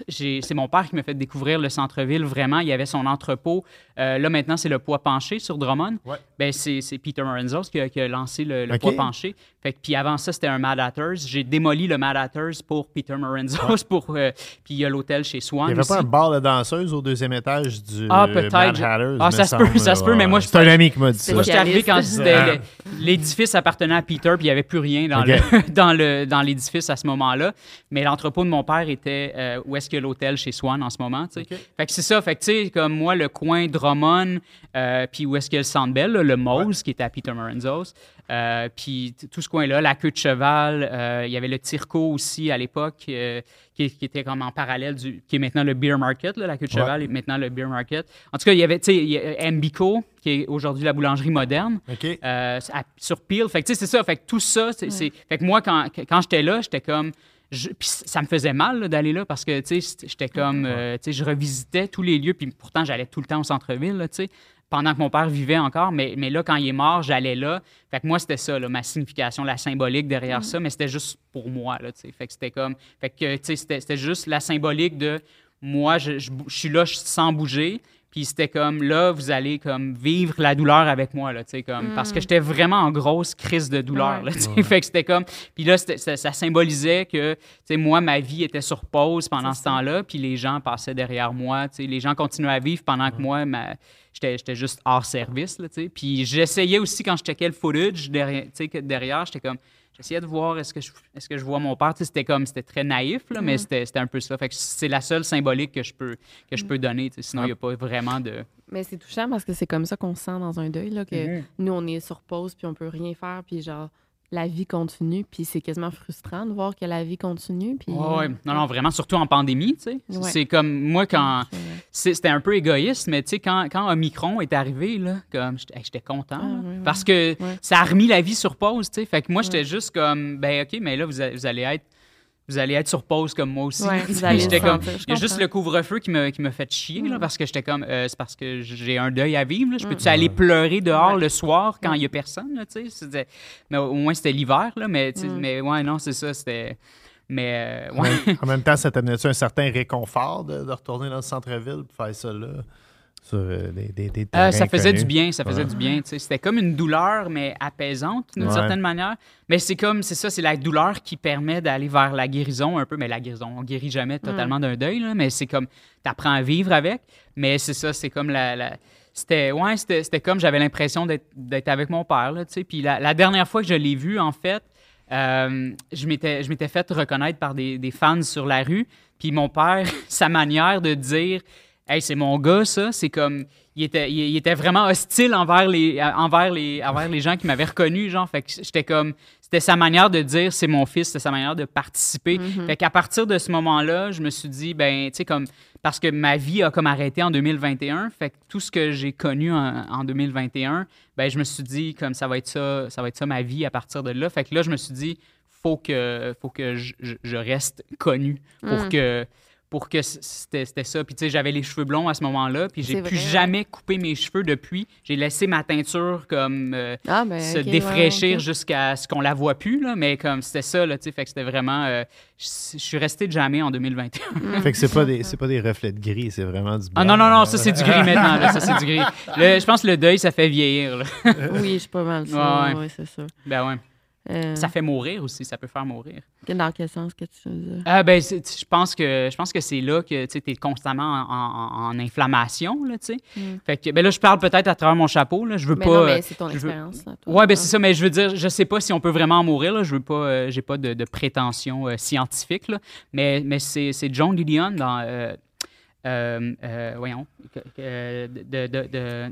j'ai- c'est mon père qui m'a fait découvrir le centre-ville vraiment. Il y avait son entrepôt. Euh, là, maintenant, c'est le poids penché sur Drummond. Ouais. Ben, c'est c'est Peter Morenzos qui a, qui a lancé le, poids penché. Fait que, puis avant ça, c'était un Mad Hatters. J'ai démoli le Mad Hatters pour Peter Morenzos. [laughs] Pour, euh, puis il y a l'hôtel chez Swan. Il n'y avait pas aussi. un bar de danseuse au deuxième étage du Ah, peut-être. Mad Je- Hatters, Ah, ça se peut, ça se peut, mais moi, je C'est un ami qui m'a dit ça. Moi, j'étais arrivé quand l'édifice appartenait à Peter, puis il n'y avait plus rien dans le- [laughs] dans le dans l'édifice à ce moment-là. Mais l'entrepôt de mon père était euh, où est-ce que l'hôtel chez Swan en ce moment. tu sais. Fait que c'est ça. Fait que tu sais, comme moi, le coin Drummond, euh, puis où est-ce qu'il y a le Centre Bell, là, le Mose, qui était à Peter Morenzos. Euh, puis tout ce coin-là, la queue de cheval, euh, il y avait le Tirco aussi à l'époque, euh, qui, qui était comme en parallèle du, qui est maintenant le Beer Market, là, la queue de Ouais. cheval est maintenant le Beer Market. En tout cas, il y avait, tu sais, qui est aujourd'hui la boulangerie moderne. OK. Euh, à- sur Peel. Fait que, tu sais, c'est ça. Fait que tout ça, c'est, Fait que moi, quand, quand j'étais là, j'étais comme. je- Puis ça me faisait mal là, d'aller là parce que, tu sais, j'étais comme. euh, tu sais, je revisitais tous les lieux. Puis pourtant, j'allais tout le temps au centre-ville, là, tu sais, pendant que mon père vivait encore. Mais, mais là, quand il est mort, j'allais là. Fait que moi, c'était ça, là, ma signification, la symbolique derrière ça. Mais c'était juste pour moi, là. Fait que c'était comme. Fait que, c'était, juste la symbolique de moi, je, je bou- je suis là je- sans bouger. Puis c'était comme là, vous allez comme vivre la douleur avec moi, là, tu sais, comme, parce que j'étais vraiment en grosse crise de douleur, Ouais. là, tu sais. [laughs] Fait que c'était comme. Puis là, ça, ça symbolisait que, tu sais, moi, ma vie était sur pause pendant ce temps-là, puis les gens passaient derrière moi, tu sais. Les gens continuaient à vivre pendant que moi, ma- j'étais j'étais juste hors service, là, tu sais. Puis j'essayais aussi, quand je checkais le footage derrière, tu sais, que derrière, j'étais comme. J'essayais de voir est-ce que je, est-ce que je vois mon père. Tu sais, c'était comme c'était très naïf, là, mais c'était c'était un peu ça. Fait que c'est la seule symbolique que je peux que je peux donner. tu sais. Sinon, il n'y a pas vraiment de. Mais c'est touchant parce que c'est comme ça qu'on se sent dans un deuil, là, que Mm-hmm. nous, on est sur pause, puis on peut rien faire, puis genre, la vie continue, puis c'est quasiment frustrant de voir que la vie continue, puis... Ouais. Non, non, vraiment, surtout en pandémie, tu sais. Ouais. C'est comme moi quand. C'était un peu égoïste, mais tu sais, quand, quand Omicron est arrivé, là, comme j'étais content. Ah. Parce que Ouais. ça a remis la vie sur pause, tu sais. Fait que moi, j'étais juste comme, ben, OK, mais là, vous, a- vous allez être. Vous allez être sur pause comme moi aussi. Ouais, [laughs] vous allez comme, il y a juste le couvre-feu qui me, qui me fait chier, là, Mm. parce que j'étais comme, euh, c'est parce que j'ai un deuil à vivre. là. Je peux-tu Mm. aller pleurer dehors Ouais. le soir quand il n'y a personne, là, tu sais? C'était- Mais au moins, c'était l'hiver, là. Mais, Mm. mais ouais, non, c'est ça, c'était. Mais, euh, En ouais. même- en même temps, ça t'amenait-tu un certain réconfort de, de retourner dans le centre-ville pour faire ça là? Sur euh, des, des, des Euh, ça faisait connus? du bien, ça faisait Ouais. du bien. tu sais. C'était comme une douleur, mais apaisante d'une Ouais. certaine manière. Mais c'est comme, c'est ça, c'est la douleur qui permet d'aller vers la guérison un peu. Mais la guérison, on guérit jamais totalement d'un deuil, là, mais c'est comme, t'apprends à vivre avec. Mais c'est ça, c'est comme la... la- c'était, ouais, c'était, c'était comme, j'avais l'impression d'être, avec mon père, là, tu sais. Puis la, la dernière fois que je l'ai vu, en fait, euh, je, m'étais, je m'étais fait reconnaître par des, des fans sur la rue. Puis mon père, [laughs] sa manière de dire Hey, c'est mon gars, ça. C'est comme. Il était, il, il était vraiment hostile envers les, envers les, envers les gens qui m'avaient reconnu, genre. Fait que j'étais comme. C'était sa manière de dire c'est mon fils, c'était sa manière de participer. Fait qu'à partir de ce moment-là, je me suis dit, ben, tu sais, comme. Parce que ma vie a comme arrêté en 2021. Fait que tout ce que j'ai connu en, en 2021, ben, je me suis dit, comme ça va être ça, ça va être ça ma vie à partir de là. Fait que là, je me suis dit, faut que, faut que je reste connu pour Mm. que pour que c'était c'était ça. Puis tu sais, j'avais les cheveux blonds à ce moment-là, puis j'ai plus vrai, jamais coupé mes cheveux depuis. J'ai laissé ma teinture comme euh, Ah, ben, se ouais, défraîchir jusqu'à ce qu'on la voit plus, là, mais comme c'était ça, là, tu sais, fait que c'était vraiment... euh, je suis resté jamais en 2021. Fait que c'est pas des c'est pas des reflets de gris, c'est vraiment du blanc. Ah non, non, non, ça c'est du gris maintenant, là, ça c'est du gris. Le- je pense que le deuil, ça fait vieillir, là. Oui, je suis pas mal sûr. Ouais, Ouais, ouais. c'est ça. Ben ouais. Euh, Ça fait mourir aussi, ça peut faire mourir. Dans quel sens que tu veux dire? Ah ben, je pense que je pense que c'est là que tu es constamment en, en- en inflammation là. Mm. Fait que ben là je parle peut-être à travers mon chapeau là, je veux Mais pas non, mais c'est ton veux- expérience. toi. Ouais, ben c'est ça, mais je veux dire, je sais pas si on peut vraiment en mourir là, je veux pas euh, j'ai pas de, de prétention euh, scientifique là, mais mais c'est John Didion dans voyons, de, de,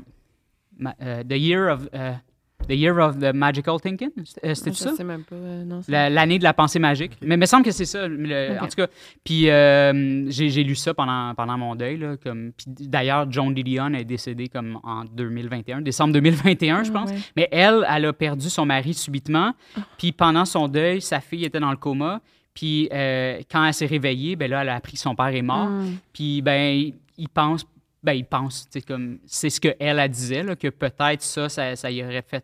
The Year of The Year of the Magical Thinking. Euh, C'était ça? sais même pas. euh, c'est- La- L'année de la pensée magique. Mais il me semble que c'est ça. le-. En tout cas, puis euh, j'ai lu ça pendant, pendant mon deuil. Là, comme, puis D'ailleurs, Joan Didion est décédée comme en 2021, décembre 2021, je Ah, pense. ouais. Mais elle, elle a perdu son mari subitement. Puis pendant son deuil, sa fille était dans le coma. Puis euh, quand elle s'est réveillée, ben là, elle a appris que son père est mort. Mm. Puis ben, il- pense, ben il pense, sais, comme c'est ce que elle, elle disait là, que peut-être ça, ça, ça y aurait fait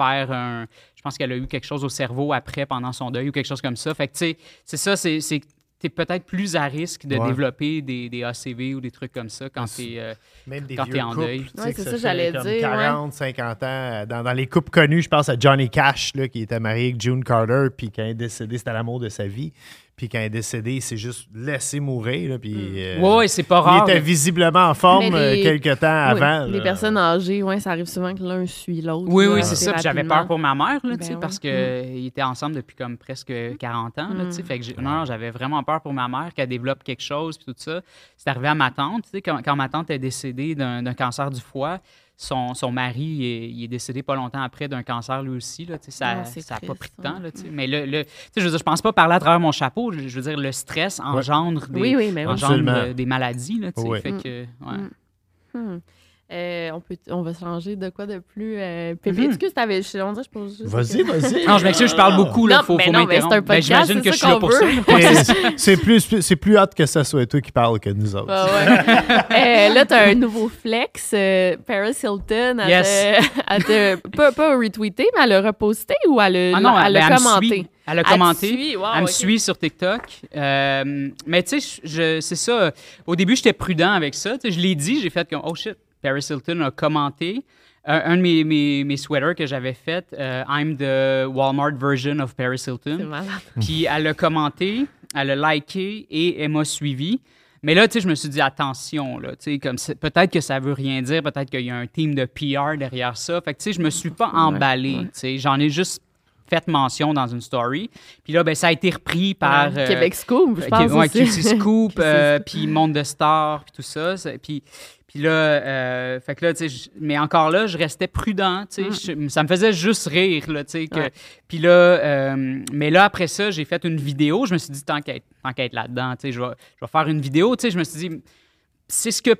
faire un. Je pense qu'elle a eu quelque chose au cerveau après, pendant son deuil ou quelque chose comme ça. Fait que tu sais, c'est ça, c'est c'est t'es peut-être plus à risque de Ouais. développer des, des ACV ou des trucs comme ça quand t'es. euh, Même des Quand vieux t'es en couples, deuil. Ouais, c'est ça, j'allais comme dire, 40, 50 ans. euh, Dans, dans les couples connus, je pense à Johnny Cash, là, qui était marié avec June Carter, puis quand il est décédé, c'était l'amour de sa vie. Puis quand il est décédé, il s'est juste laissé mourir. Là, puis, euh, Ouais, ouais, c'est pas il rare. était mais- visiblement en forme les- euh, quelques temps Oui, avant. Les là. personnes âgées, ouais, ça arrive souvent que l'un suit l'autre. Oui, là, oui, c'est ça. Puis j'avais peur pour ma mère, là, Ben parce qu'ils étaient ensemble depuis comme presque 40 ans. Là. Mm. Fait que j'ai- non, non, j'avais vraiment peur pour ma mère qu'elle développe quelque chose, puis tout ça. C'est arrivé à ma tante, tu sais, quand, quand ma tante est décédée d'un cancer du foie. Son, son mari, il est, il est décédé pas longtemps après d'un cancer lui aussi. Là, ça Ah, c'est ça a pas pris de temps. ouais. Là. Mais le, je je pense pas parler à travers mon chapeau. Je, je veux dire, le stress engendre des, Oui, oui, mais oui. engendre, des maladies. Là. Fait Mm. que, ouais. Mm. Hmm. Euh, on, peut, on va changer de quoi de plus. Euh, Pépé, Mhm. excuse, t'avais. Je on dirait, je pose juste. Vas-y, vas-y. Non, je m'excuse, je parle beaucoup. Là, Non, faut, mais faut non, mais c'est un. Ben, podcast, J'imagine c'est que je ça suis là qu'on pour ça. C'est plus, c'est plus hâte que ce soit toi qui parle que nous autres. Ah ouais. Euh, là, t'as un nouveau flex. euh, Paris Hilton, elle Yes. te- elle te- pas, pas retweeté, mais elle a reposté ou elle a, Ah non, elle a elle me commenté? suit. Elle a Elle commenté. suit? Wow, elle me suit sur TikTok. Euh, mais tu sais, c'est ça. Au début, j'étais prudent avec ça. Tu sais, je l'ai dit, j'ai fait comme, oh shit, Paris Hilton a commenté. Un, un de mes, mes, mes sweaters que j'avais fait, euh, I'm the Walmart version of Paris Hilton. [laughs] Puis elle a commenté, elle a liké et elle m'a suivi. Mais là, tu sais, je me suis dit, attention, là, tu sais, comme peut-être que ça veut rien dire, peut-être qu'il y a un team de PR derrière ça. Fait que, tu sais, je me suis pas emballé, tu sais, j'en ai juste fait mention dans une story. Puis là, ben, ça a été repris par... Ouais, euh, Québec Scoop, je pense. ouais, aussi. QC Scoop, [laughs] euh, Scoop. puis Monde de Stars, puis tout ça. Puis, puis là, euh, fait que là, mais encore là, je restais prudent, tu sais. je- Ça me faisait juste rire, là, tu sais. Mm. Ouais. Puis là, euh, mais là, après ça, j'ai fait une vidéo. Je me suis dit, qu'à être là-dedans, tu sais, je vais, je vais faire une vidéo, tu sais. Je me suis dit, c'est ce que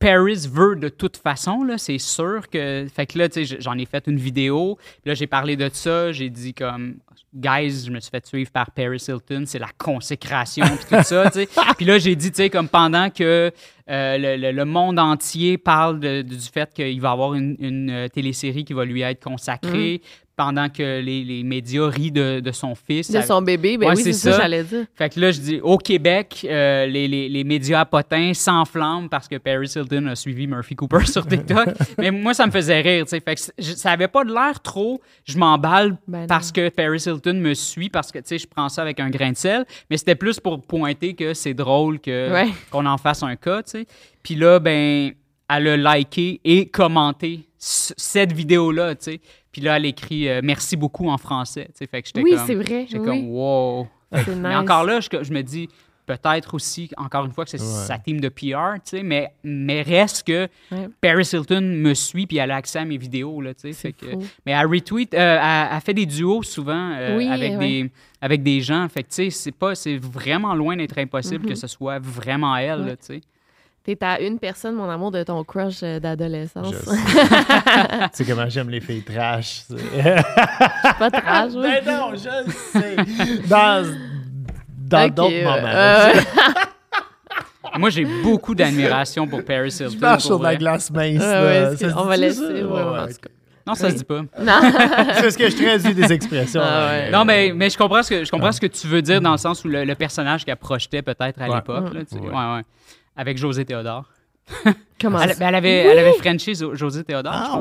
Paris veut de toute façon, là, c'est sûr que... Fait que là, tu sais, j'en ai fait une vidéo, puis là, j'ai parlé de ça, j'ai dit comme, guys, je me suis fait suivre par Paris Hilton, c'est la consécration, puis tout ça, tu sais. [laughs] Puis là, j'ai dit, tu sais, comme pendant que euh, le, le- le monde entier parle de- du fait qu'il va avoir une, une, euh, télésérie qui va lui être consacrée, pendant que les, les médias rient de, de son fils. De son bébé, ben Ouais, oui, c'est ça, ça. j'allais dire. Fait que là, je dis, au Québec, euh, les, les, les médias potins s'enflamment parce que Paris Hilton a suivi Murphy Cooper sur TikTok. [laughs] Mais moi, ça me faisait rire, tu sais. Fait que je- ça avait pas de l'air trop, je m'emballe Ben parce que Paris Hilton me suit, parce que, tu sais, je prends ça avec un grain de sel. Mais c'était plus pour pointer que c'est drôle que Ouais. qu'on en fasse un cas, tu sais. Puis là, ben, elle a liké et commenté cette vidéo-là, tu sais. Puis là, elle écrit euh, merci beaucoup en français, tu sais. Fait que j'étais Oui, c'est vrai. J'étais oui. comme, wow. C'est Mais encore là, je, je me dis peut-être aussi, encore une fois, que c'est Ouais. sa team de PR, tu sais, mais, mais reste que Ouais. Paris Hilton me suit puis elle a accès à mes vidéos, là, tu sais. Que-. Mais elle retweet, euh, elle, elle fait des duos souvent euh, Oui, avec, ouais. des, avec des gens. Fait que, tu sais, c'est pas, c'est vraiment loin d'être impossible que ce soit vraiment elle, tu sais. T'es à une personne, mon amour, de ton crush euh, d'adolescence. Je [laughs] sais comment j'aime les filles trash. c'est- pas trash, oui. Ben non, je le sais. Dans d'autres moments. Euh, [laughs] Moi, j'ai beaucoup d'admiration pour Paris Hilton. Je marche sur la glace mince. Là. ouais, Ça c'est- se on va laisser, ouais. Non, ça se dit pas. [laughs] non. C'est parce que je traduis des expressions. Ah. Non, mais, mais je comprends ce que je comprends ce que tu veux dire dans le sens où le, le personnage qu'elle projetait peut-être à Ouais. l'époque. là, tu sais. Ouais. Avec José Théodore. Comment Elle, ça? ben, elle avait, Oui. elle avait Frenché Jo- José Théodore, je Ah à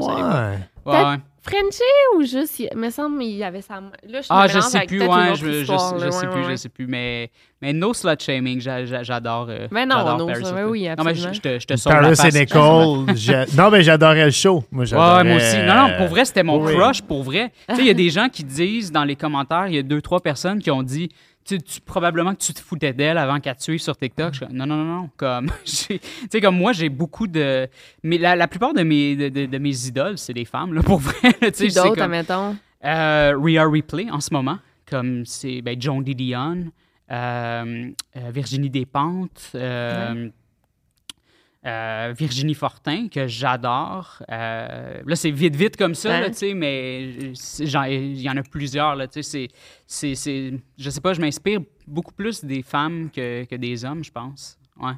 l'époque. ouais. Ouais, ouais. Frenché ou juste, il me semble il y avait sa main. Là, je Ah, je sais plus, je, je, histoire, je sais ouais, plus, je sais plus, mais, mais no slut shaming, j'a- j'a- j'adore. euh, Ben non, no Paris slut, Hilton. oui, Non, mais je, je te, je te sauve la Paris face. et Nicole. [laughs] non, mais j'adorais le show. Moi, Ouais, j'adorais, ouais, moi aussi. Non, non, pour vrai, c'était mon oui. crush, pour vrai. Tu sais, il y a des gens qui disent dans les commentaires, il y a deux, trois personnes qui ont dit tu, tu- probablement que tu te foutais d'elle avant qu'elle te suive sur TikTok. Je non, non, non, non. Comme, [laughs] tu sais, comme moi, j'ai beaucoup de. Mais la, la plupart de mes, de, de- de mes idoles, c'est des femmes, là, [laughs] pour vrai. tu sais, d'autres, admettons? euh, Rhea Ripley en ce moment, comme c'est ben, Joan Didion, euh, euh, Virginie Despentes, euh, euh, Virginie Fortin, que j'adore. Euh, là, c'est vite, vite comme ça, Ouais. là, tu sais, mais il y en a plusieurs. Là, tu sais, c'est- c'est, c'est, je sais pas, je m'inspire beaucoup plus des femmes que, que des hommes, je pense. Ouais.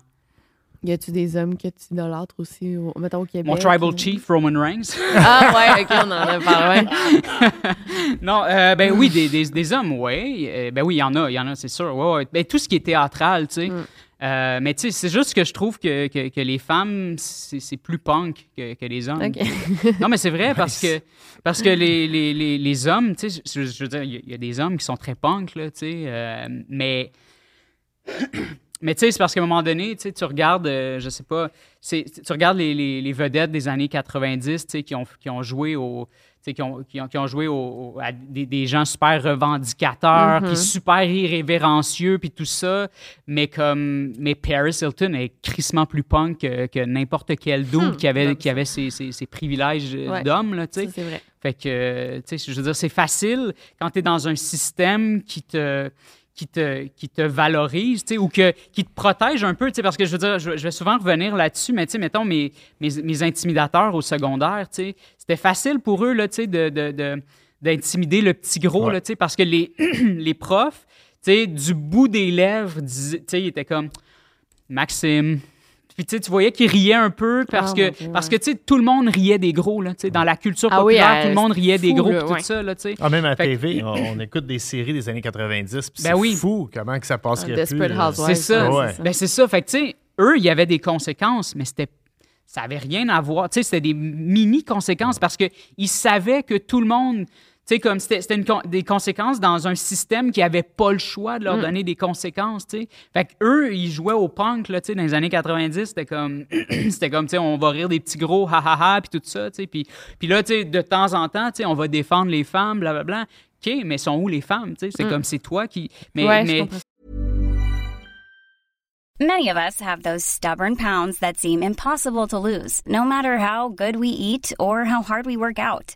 Y a-tu des hommes que tu idolâtres aussi, au, mettons au Québec? Mon tribal chief, Roman Reigns. Ah ouais, ok, on en a parlé. ouais. [laughs] Non, euh, ben oui, des, des, des hommes, oui. ben oui, il y en a, il y en a, c'est sûr. Ouais, ouais. Ben, tout ce qui est théâtral, tu sais. Mm. Euh, mais tu sais, c'est juste que je trouve que, que, que les femmes, c'est c'est plus punk que, que les hommes. [laughs] Non, mais c'est vrai parce que, parce que les, les, les, les hommes, tu sais, je, je veux dire, il y a- il y, a des hommes qui sont très punk, là, tu sais, euh, mais. [coughs] Mais tu sais, c'est parce qu'à un moment donné, tu sais, tu regardes, euh, je sais pas, tu regardes les, les, les vedettes des années 90, tu sais, qui ont, qui ont joué au, qui ont, qui ont, qui ont joué au- au- à des, des gens super revendicateurs, puis super irrévérencieux, puis tout ça. Mais comme, mais Paris Hilton est crissement plus punk que, que n'importe quel dude qui avait, qui avait ses, ses, ses privilèges euh, Ouais. d'homme, c'est vrai. Fait que, tu sais, je veux dire, c'est facile quand tu es dans un système qui te, qui te, qui te valorise, ou que, qui te protège un peu, parce que je veux dire, je, je vais souvent revenir là-dessus, mais mettons, mes, mes, mes intimidateurs au secondaire, c'était facile pour eux, là, de, de, de- d'intimider le petit gros, Ouais. là, parce que les, [clears throat] les profs, du bout des lèvres, ils étaient comme, Maxime, puis tu voyais qu'ils riaient un peu parce Ah, que, Dieu, parce que tu sais, tout le monde riait des gros, là, tu sais, dans la culture Ah oui, populaire, euh, tout le monde riait des gros, là, tout ouais. ça, là, tu sais. Ah, même à que- TV, on, on écoute des séries des années 90, puis Ben c'est oui. fou comment que ça. Desperate euh. C'est ça. Ouais. Ben, c'est ça. Fait que, tu sais, eux, il y avait des conséquences, mais c'était. Ça avait rien à voir. Tu sais, c'était des mini-conséquences parce qu'ils savaient que tout le monde. Tu sais, comme c'était con- des conséquences dans un système qui avait pas le choix de leur Mm. donner des conséquences, tu sais. Fait que eux, ils jouaient au punk, là, tu sais, dans les années 90, c'était comme, [clears throat] c'était comme, tu sais, on va rire des petits gros, ha ha ha, puis tout ça, tu sais. Puis, puis là, tu sais, de temps en temps, tu sais, on va défendre les femmes, blablabla. OK, mais sont où les femmes, tu sais? C'est comme, c'est toi qui... Mais, Mm. ouais. Many of us have those stubborn pounds that seem impossible to lose, no matter how good we eat or how hard we work out.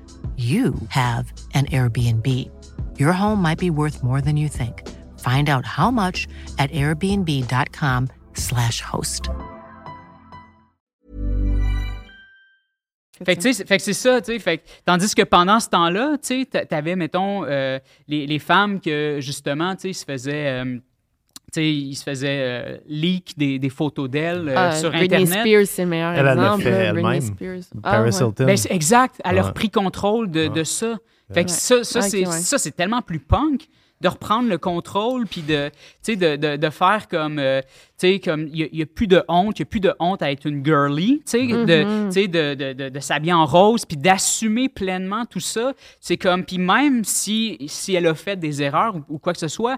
you have an Airbnb. Your home might be worth more than you think. Find out how much at airbnb.com/slash host. Fait que, que c'est ça, tu sais. Fait que- tandis que pendant ce temps-là, tu sais, t'a- t'avais, mettons, euh, les, les femmes que, justement, tu sais, se faisaient... euh, tu sais, ils se faisaient euh, leak des, des photos d'elles euh, Ah, sur Britney Internet. Spears, c'est le meilleur Elle, elle exemple. fait là, Britney elle-même. Ah, Paris ouais. Hilton. Ben, exact. Elle a repris contrôle de, de ça. Fait que ça, ça, Ok, c'est, ouais. ça, c'est tellement plus punk de reprendre le contrôle puis de, de, de, de faire comme, euh, tu sais, comme, il n'y a, plus de honte, il n'y a plus de honte à être une girly, tu sais, Mm-hmm. de, de, de, de, de s'habiller en rose puis d'assumer pleinement tout ça. C'est comme, puis même si, si elle a fait des erreurs ou, ou quoi que ce soit,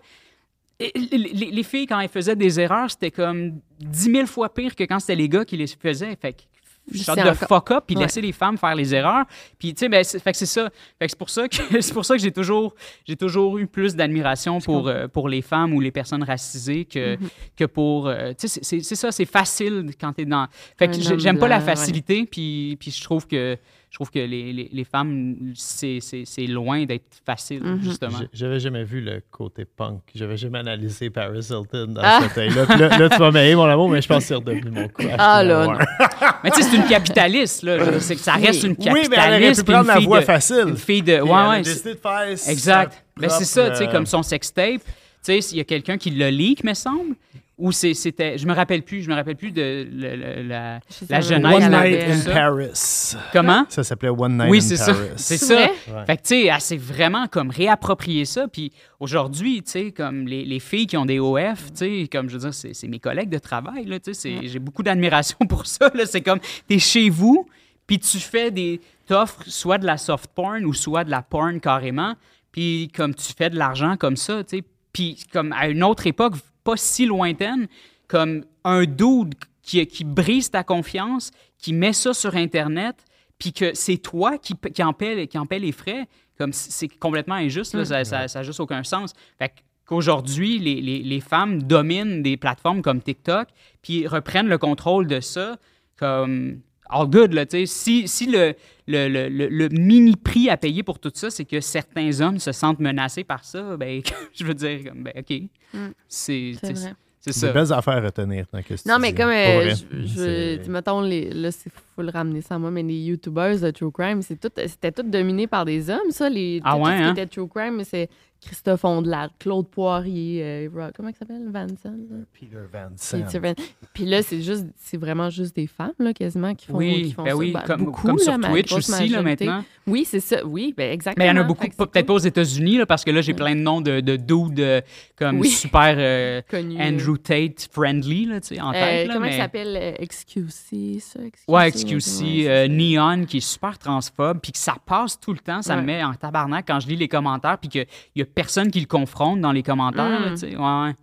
les, les- les filles, quand elles faisaient des erreurs, c'était comme 10 000 fois pire que quand c'était les gars qui les faisaient. Fait que, de fuck up puis Ouais. laisser les femmes faire les erreurs. Puis, tu sais, ben, c'est- fait que c'est ça. Fait que c'est pour ça que, [laughs] c'est pour ça que j'ai toujours, j'ai toujours eu plus d'admiration pour, euh, pour les femmes ou les personnes racisées que, Mm-hmm. que pour. euh, tu sais, c'est- ça, c'est facile quand t'es dans. Fait que j'aime pas la facilité, puis, puis je trouve que. Je trouve que les, les, les femmes, c'est, c'est, c'est loin d'être facile, Mhm. justement. J'avais jamais vu le côté punk. J'avais jamais analysé Paris Hilton dans Ah. ce là là, là, tu vas m'aimer, mon amour, mais je pense que c'est redevenu mon coup. Ah, là, non. [laughs] Mais tu sais, c'est une capitaliste, là. Je que ça reste une Oui, capitaliste. mais elle aurait pu prendre une la voie de- facile. Une fille de. Ouais, ouais. de faire Exact. Ben, c'est ça, tu sais, propre, comme son sextape. Tu sais, s'il y a quelqu'un qui le leak, me semble, ou c'était. Je me rappelle plus, je me rappelle plus de le- le- la, la jeunesse. One Night in ça. Paris. Comment? Ça s'appelait One Night Oui, in. Paris. C'est C'est ça. vrai? Ouais. Fait que, tu sais, elle s'est vraiment comme réapproprié ça. Puis aujourd'hui, tu sais, comme les, les filles qui ont des OF, tu sais, comme je veux dire, c'est mes collègues de travail, là, tu sais, j'ai beaucoup d'admiration [laughs] pour ça, là. C'est comme, t'es chez vous, puis tu fais des. T'offres soit de la soft porn ou soit de la porn carrément, puis comme tu fais de l'argent comme ça, tu sais. Puis comme à une autre époque, pas si lointaine, comme un dude qui, qui brise ta confiance, qui met ça sur Internet, puis que c'est toi qui, qui, en paie, qui en paie les frais, comme c'est complètement injuste, là, ça n'a ça, juste aucun sens. Fait qu'aujourd'hui, les, les, les femmes dominent des plateformes comme TikTok, puis reprennent le contrôle de ça, comme all good, là, tu sais. Si, si le, le, le, le- le mini prix à payer pour tout ça, c'est que certains hommes se sentent menacés par ça, ben, [laughs] je veux dire, comme, ben, OK, Mm. c'est C'est c'est- c'est Des ça. belles affaires à retenir dans Non, mais comme, Pour euh, je, je, C'est- tu- mettons, les, là, il faut le ramener ça à moi, mais les YouTubers de True Crime, c'est tout, c'était tout dominé par des hommes, ça. Les, Ah tout, tout ouais, ce qui hein? était True Crime, c'est Christophe Ondelat, Claude Poirier, euh, comment il s'appelle? Vanson? Peter Van Sant. Peter Van- Puis là, c'est juste, c'est vraiment juste des femmes, là, quasiment, qui font, qui Oui, font ben ça. oui, Ben, comme, beaucoup, comme sur Twitch aussi, là, maintenant. Oui, c'est ça. Oui, ben exactement. Mais il y en a beaucoup, peut-être pas aux États-Unis, là, parce que là, j'ai plein de noms de, de dudes euh, comme Oui. super euh, [laughs] Connu, Andrew Tate friendly, là, tu sais, en Euh, tête. là, comment mais... il s'appelle? euh, XQC, ça? XQC, Ouais, ouais, XQC, ouais, euh. Neon, qui est super transphobe, puis que ça passe tout le temps, ça me met en tabarnak quand je lis les commentaires, puis qu'il y a personne qui le confronte dans les commentaires, là, Mm. Ouais, ouais.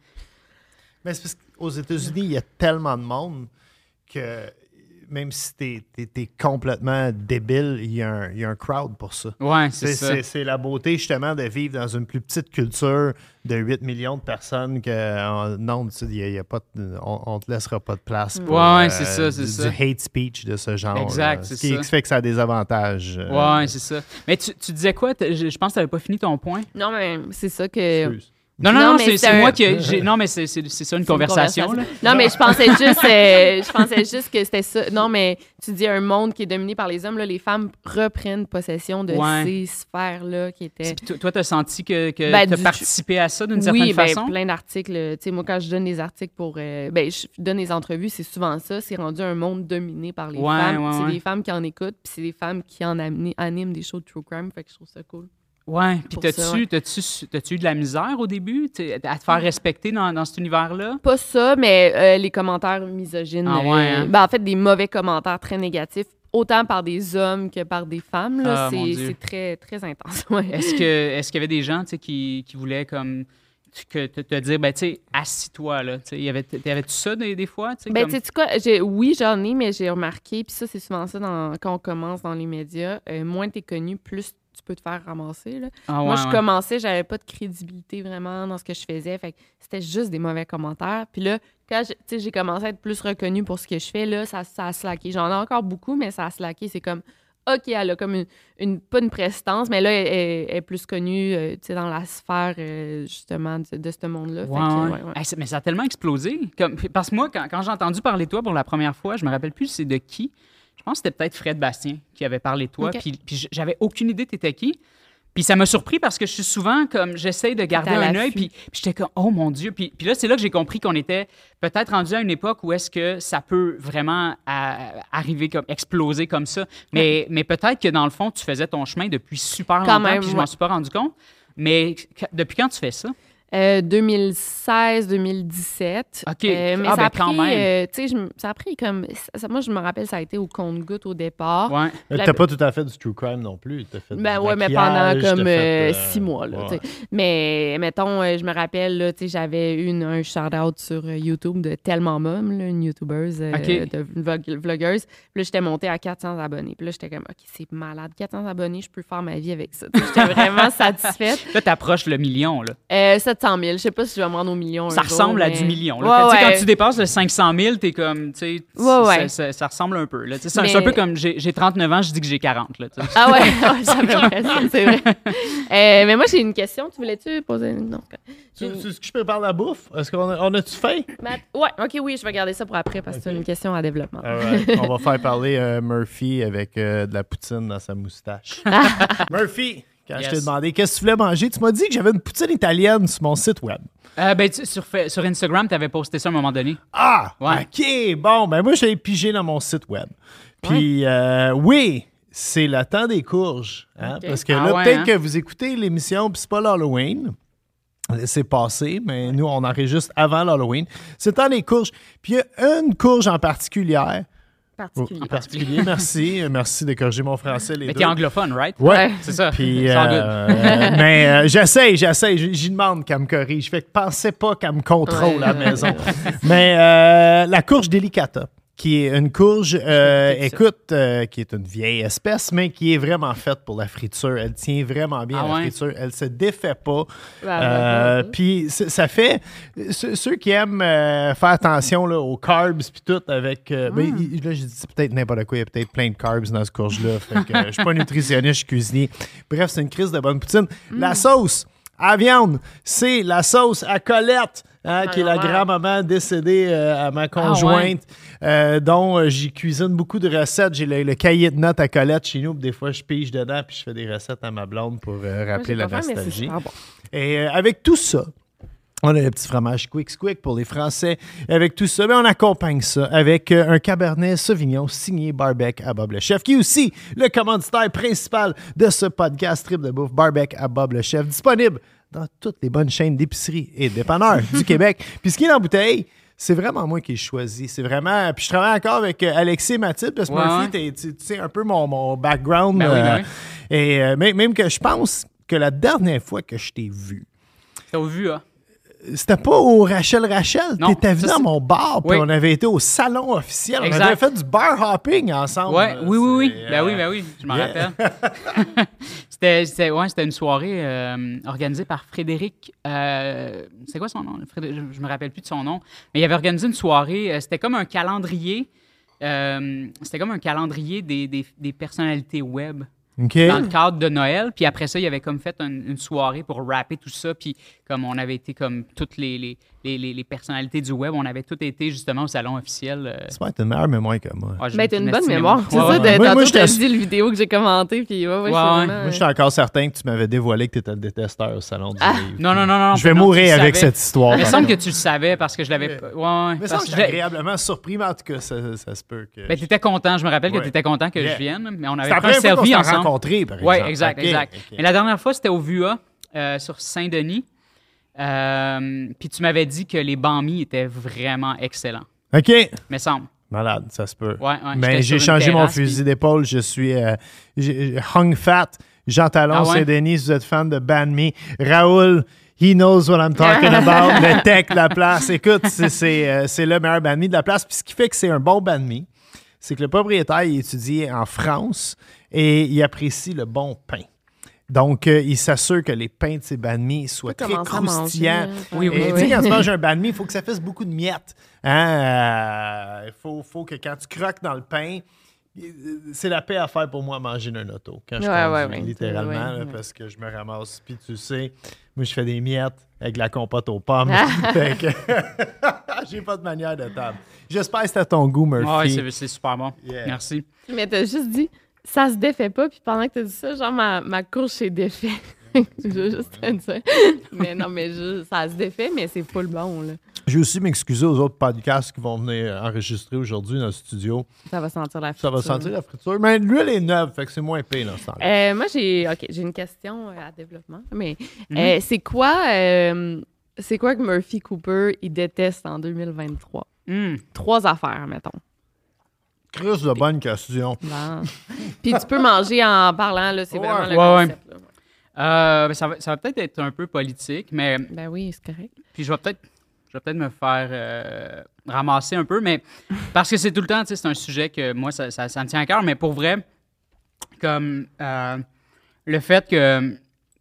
Mais c'est parce qu'aux États-Unis, il y a tellement de monde que même si t'es es, complètement débile, il y, a un- il y a un crowd pour ça. Ouais, c'est ça. c'est- la beauté justement de vivre dans une plus petite culture de 8 millions de personnes que euh, non, tu sais, y a, il y a pas de- on, on te laissera pas de place pour Ouais, ouais, euh, c'est ça, c'est du, ça. du hate speech de ce genre. Exact, c'est Ce qui ça. fait que ça a des avantages. euh, Ouais, c'est ça. Mais tu, tu disais quoi? Je, je pense que tu n'avais pas fini ton point. Non, mais c'est ça que. excuse. Non, non, Non, c'est un- moi qui. ai- Non, mais c'est ça une conversation, là. Non, mais je pensais juste, euh, je pensais juste que c'était ça. Non, mais tu dis un monde qui est dominé par les hommes, là, les femmes reprennent possession de Ouais. ces sphères-là qui étaient. Puis Toi, tu as senti que, que Ben, tu as du- participé à ça d'une certaine Oui, ben, façon? plein d'articles. Tu sais, moi, quand je donne des articles pour. euh, ben, je donne des entrevues, c'est souvent ça. C'est rendu un monde dominé par les Ouais, femmes. ouais, c'est des femmes qui en écoutent, puis c'est des femmes qui en animent des shows de true crime. Fait que je trouve ça cool. Ouais. Puis t'as-tu ouais. t'as-tu- t'as-tu eu de la misère au début t'sais, à te faire respecter dans, dans cet univers-là? Pas ça, mais euh, les commentaires misogynes. Ah ouais, euh, hein? ben, en fait, des mauvais commentaires très négatifs, autant par des hommes que par des femmes. là. Ah, c'est très, très intense. ouais. Est-ce que [laughs] est-ce qu'il y avait des gens qui, qui voulaient comme que te, te dire ben tu sais assis-toi là, tu sais, y avait t'avais-tu ça des, des fois, tu sais Ben, comme- tu sais quoi, j'ai- oui, j'en ai, mais j'ai remarqué, puis ça, c'est souvent ça dans- quand on commence dans les médias, euh, moins t'es connu, plus tu peux te faire ramasser. Là. Ah, Moi, je ouais. commençais, j'avais pas de crédibilité vraiment dans ce que je faisais, fait que c'était juste des mauvais commentaires. Puis là, quand j'ai commencé à être plus reconnue pour ce que je fais, là, ça, ça a slacké. J'en ai encore beaucoup, mais ça a slacké. C'est comme, OK, elle a comme une, une- pas une prestance, mais là, elle, elle- elle est plus connue, euh, tu sais, dans la sphère, euh, justement, de, de ce monde-là. Ouais, ouais. ouais. Hey, mais ça a tellement explosé. Comme, parce que moi, quand, quand j'ai entendu parler de toi pour la première fois, je me rappelle plus c'est de qui. Je pense que c'était peut-être Fred Bastien qui avait parlé de toi. Puis, puis j'avais aucune idée t'étais qui. Puis ça m'a surpris parce que je suis souvent comme, j'essaye de garder un œil. Puis, puis j'étais comme, oh mon Dieu. Puis, puis là, c'est là que j'ai compris qu'on était peut-être rendu à une époque où est-ce que ça peut vraiment à- arriver comme, exploser comme ça. Mais, mais peut-être que dans le fond, tu faisais ton chemin depuis super Quand longtemps. même, puis je m'en suis pas rendu compte. Mais depuis quand tu fais ça? Euh, 2016-2017. OK. Euh, mais Ah, ça ben, a quand pris, même. euh, je ça a pris comme. ça- moi, je me rappelle, ça a été au compte-goutte au départ. Ouais. T'as pas tout à fait du true crime non plus. T'as fait Ben ouais, mais pendant comme fait, euh, euh, six mois, là, ouais. Mais mettons, euh, je me rappelle, là, tu sais, j'avais eu un shout-out sur euh, YouTube de Tellement Mom, là, une YouTubeuse, euh, OK. de une vlog- vlogueuse. Puis là, j'étais montée à 400 abonnés. Puis là, j'étais comme, OK, c'est malade, 400 abonnés, je peux faire ma vie avec ça. J'étais vraiment [laughs] satisfaite. Là, t'approches le million, là. Euh, cette 700 000. Je sais pas si je vais me rendre au million. un Ça jour, ressemble à mais- du million. là. Ouais, Tu sais, ouais. Quand tu dépasses le 500 000, t'es comme, tu sais, Ouais, ouais. ça, ça- ça ressemble un peu. C'est Mais- un peu comme j'ai j'ai 39 ans, je dis que j'ai 40. Là, tu sais. Ah ouais, [laughs] ouais, ça [laughs] c'est vrai. Euh, mais moi, j'ai une question. Tu voulais-tu poser une? Non. Tu, J'ai une- tu- ce que je prépare la bouffe? Est-ce qu'on a, on a-tu faim? Matt- Ouais, ok, oui, je vais garder ça pour après parce que c'est une question à développement. [laughs] On va faire parler euh, Murphy avec euh, de la poutine dans sa moustache. Murphy, quand je t'ai demandé qu'est-ce que tu voulais manger, tu m'as dit que j'avais une poutine italienne sur mon site web. Euh, ben, tu- sur, Instagram, tu avais posté ça à un moment donné. Ah! Ouais. OK, bon, ben moi, j'ai pigé dans mon site web. Puis, euh, oui, c'est le temps des courges. hein. Parce que Ah là, ouais, peut-être hein? que vous écoutez l'émission, puis c'est pas l'Halloween. C'est passé, mais nous, on enregistre avant l'Halloween. C'est le temps des courges. Puis, il y a une courge en particulière. Particulier. En particulier, [laughs] merci. Merci de corriger mon français, les Mais deux. t'es anglophone, right? Ouais. C'est ça. Puis, good. euh, mais euh, j'essaie, j'essaie. J'y demande qu'elle me corrige. Fait que pensez pas qu'elle me contrôle à la maison. [laughs] mais euh, la courge délicata, qui est une courge, euh, écoute, euh, qui est une vieille espèce, mais qui est vraiment faite pour la friture. Elle tient vraiment bien Ah à la ouais? friture. Elle se défait pas. Ah, Euh, ouais. puis c- ça fait ceux, qui aiment euh, faire attention là, aux carbs puis tout avec euh, ben, il- là je dis peut-être n'importe quoi il y a peut-être plein de carbs dans ce courge là fait que, euh, je suis pas [laughs] nutritionniste je suis cuisinier bref c'est une crise de bonne poutine la sauce à viande c'est la sauce à Colette hein, qui est la Ah, grand-maman décédée euh, à ma conjointe euh, dont euh, j'y cuisine beaucoup de recettes. J'ai le, le cahier de notes à Colette chez nous puis des fois je pige dedans puis je fais des recettes à ma blonde pour euh, rappeler la nostalgie. bon. et avec tout ça, on a le petit fromage Quick Squick pour les Français. Avec tout ça, ben, on accompagne ça avec euh, un Cabernet Sauvignon signé Barbec à Bob le Chef, qui est aussi le commanditaire principal de ce podcast Trip de bouffe Barbec à Bob le Chef, disponible dans toutes les bonnes chaînes d'épicerie et de dépanneurs du [laughs] Québec. Puis ce qui est dans la bouteille, c'est vraiment moi qui ai choisi. C'est vraiment. Puis je travaille encore avec euh, Alexis et Mathilde, parce que Ouais, Murphy, ouais. tu sais un peu mon, mon background. Ben oui, ben euh, oui. Et euh, même, même que je pense que la dernière fois que je t'ai vu, T'as vu, hein? C'était pas au Rachel Rachel. T'étais venu c'est- mon bar, puis Oui. on avait été au salon officiel. On avait fait du bar hopping ensemble. Ouais, oui, oui, oui. Ben euh, oui, ben oui, je m'en yeah. rappelle. [laughs] c'était, c'était, ouais, c'était une soirée euh, organisée par Frédéric. euh, c'est quoi son nom? Je, je me rappelle plus de son nom. Mais il avait organisé une soirée. euh, c'était comme un calendrier. euh, c'était comme un calendrier des, des, des personnalités web Dans le cadre de Noël. Puis après ça, il avait comme fait une, une soirée pour rapper tout ça. Puis comme on avait été comme toutes les, les, les, les- les personnalités du web, on avait toutes été justement au salon officiel. euh, C'est pas une meilleure mémoire que moi. ouais, j'ai Ben, t'as une bonne mémoire. moi. C'est Ouais, ça, ouais. de- Moi- moi, tantôt, t'as j'étais- dit le vidéo que j'ai commenté, puis ouais, ouais, Ouais, c'est ouais. vraiment, Moi, je suis encore certain que tu m'avais dévoilé que tu étais le détesteur au salon du Ah. livre. Non, non, non, non. Je vais non, mourir avec savais. cette histoire. Il me semble que tu le savais parce que je l'avais. Ouais, ouais. Mais ça, parce je que suis je- agréablement surpris, mais en tout cas, ça, se peut que. Ben, t'étais content. Je me rappelle que t'étais content que je vienne, mais on avait pris un selfie ensemble. Rencontrés, par Oui, exact, exact. Mais la dernière fois, c'était au VUA euh, sur Saint-Denis. Euh, Puis tu m'avais dit que les banmis étaient vraiment excellents. OK. Me semble. Malade, ça se peut. Ouais, ouais, Mais j'ai changé mon fusil puis- d'épaule. Je suis euh, hung fat. Jean Talon, Ah ouais? Saint-Denis, si vous êtes fan de Ban Me. Raoul, he knows what I'm talking [laughs] about. le tech de la place. Écoute, c'est- le meilleur Ban Me de la place. Puis ce qui fait que c'est un bon Ban Me, c'est que le propriétaire il étudie en France et il apprécie le bon pain. Donc, euh, il s'assure que les pains de ces banh mi soient très croustillants. hein. Oui, oui, Et tu oui. sais, quand tu [laughs] manges un banh mi, il faut que ça fasse beaucoup de miettes. Hein? Il faut, faut que quand tu croques dans le pain, c'est la paix à faire pour moi manger d'un auto. Quand je Ouais, conduis, ouais, littéralement, Ouais, là, ouais. parce que je me ramasse. Puis tu sais, moi, je fais des miettes avec la compote aux pommes. [laughs] Fait que [laughs] j'ai pas de manière de table. J'espère que c'était à ton goût, Murphy. Ouais, c'est c'est super bon. Yeah. Merci. Mais t'as juste dit, ça se défait pas, puis pendant que t'as dit ça, genre, ma, ma courge s'est défait. [laughs] je veux juste te dire. Mais non, mais juste, ça se défait, mais c'est full bon, là. Je vais aussi m'excuser aux autres podcasts qui vont venir enregistrer aujourd'hui dans le studio. Ça va sentir la Ça va friture. sentir la friture. Mais l'huile est neuve, fait que c'est moins épais dans ce temps-là. Euh, moi, j'ai une question euh, à développement. Mais euh, c'est quoi, euh, c'est quoi que Murphy Cooper il déteste en 2023 Hum. Trois affaires, mettons. Chris, de bonne question. Bon. [laughs] Puis tu peux manger en parlant là, c'est Ouais. vraiment le Ouais, ouais. concept. là. Euh, ben, ça va, ça va peut-être être un peu politique, mais Ben oui, c'est correct. puis je vais peut-être je vais peut-être me faire euh, ramasser un peu, mais parce que c'est tout le temps, tu sais, c'est un sujet que moi, ça, ça- ça me tient à cœur, mais pour vrai, comme euh, le fait que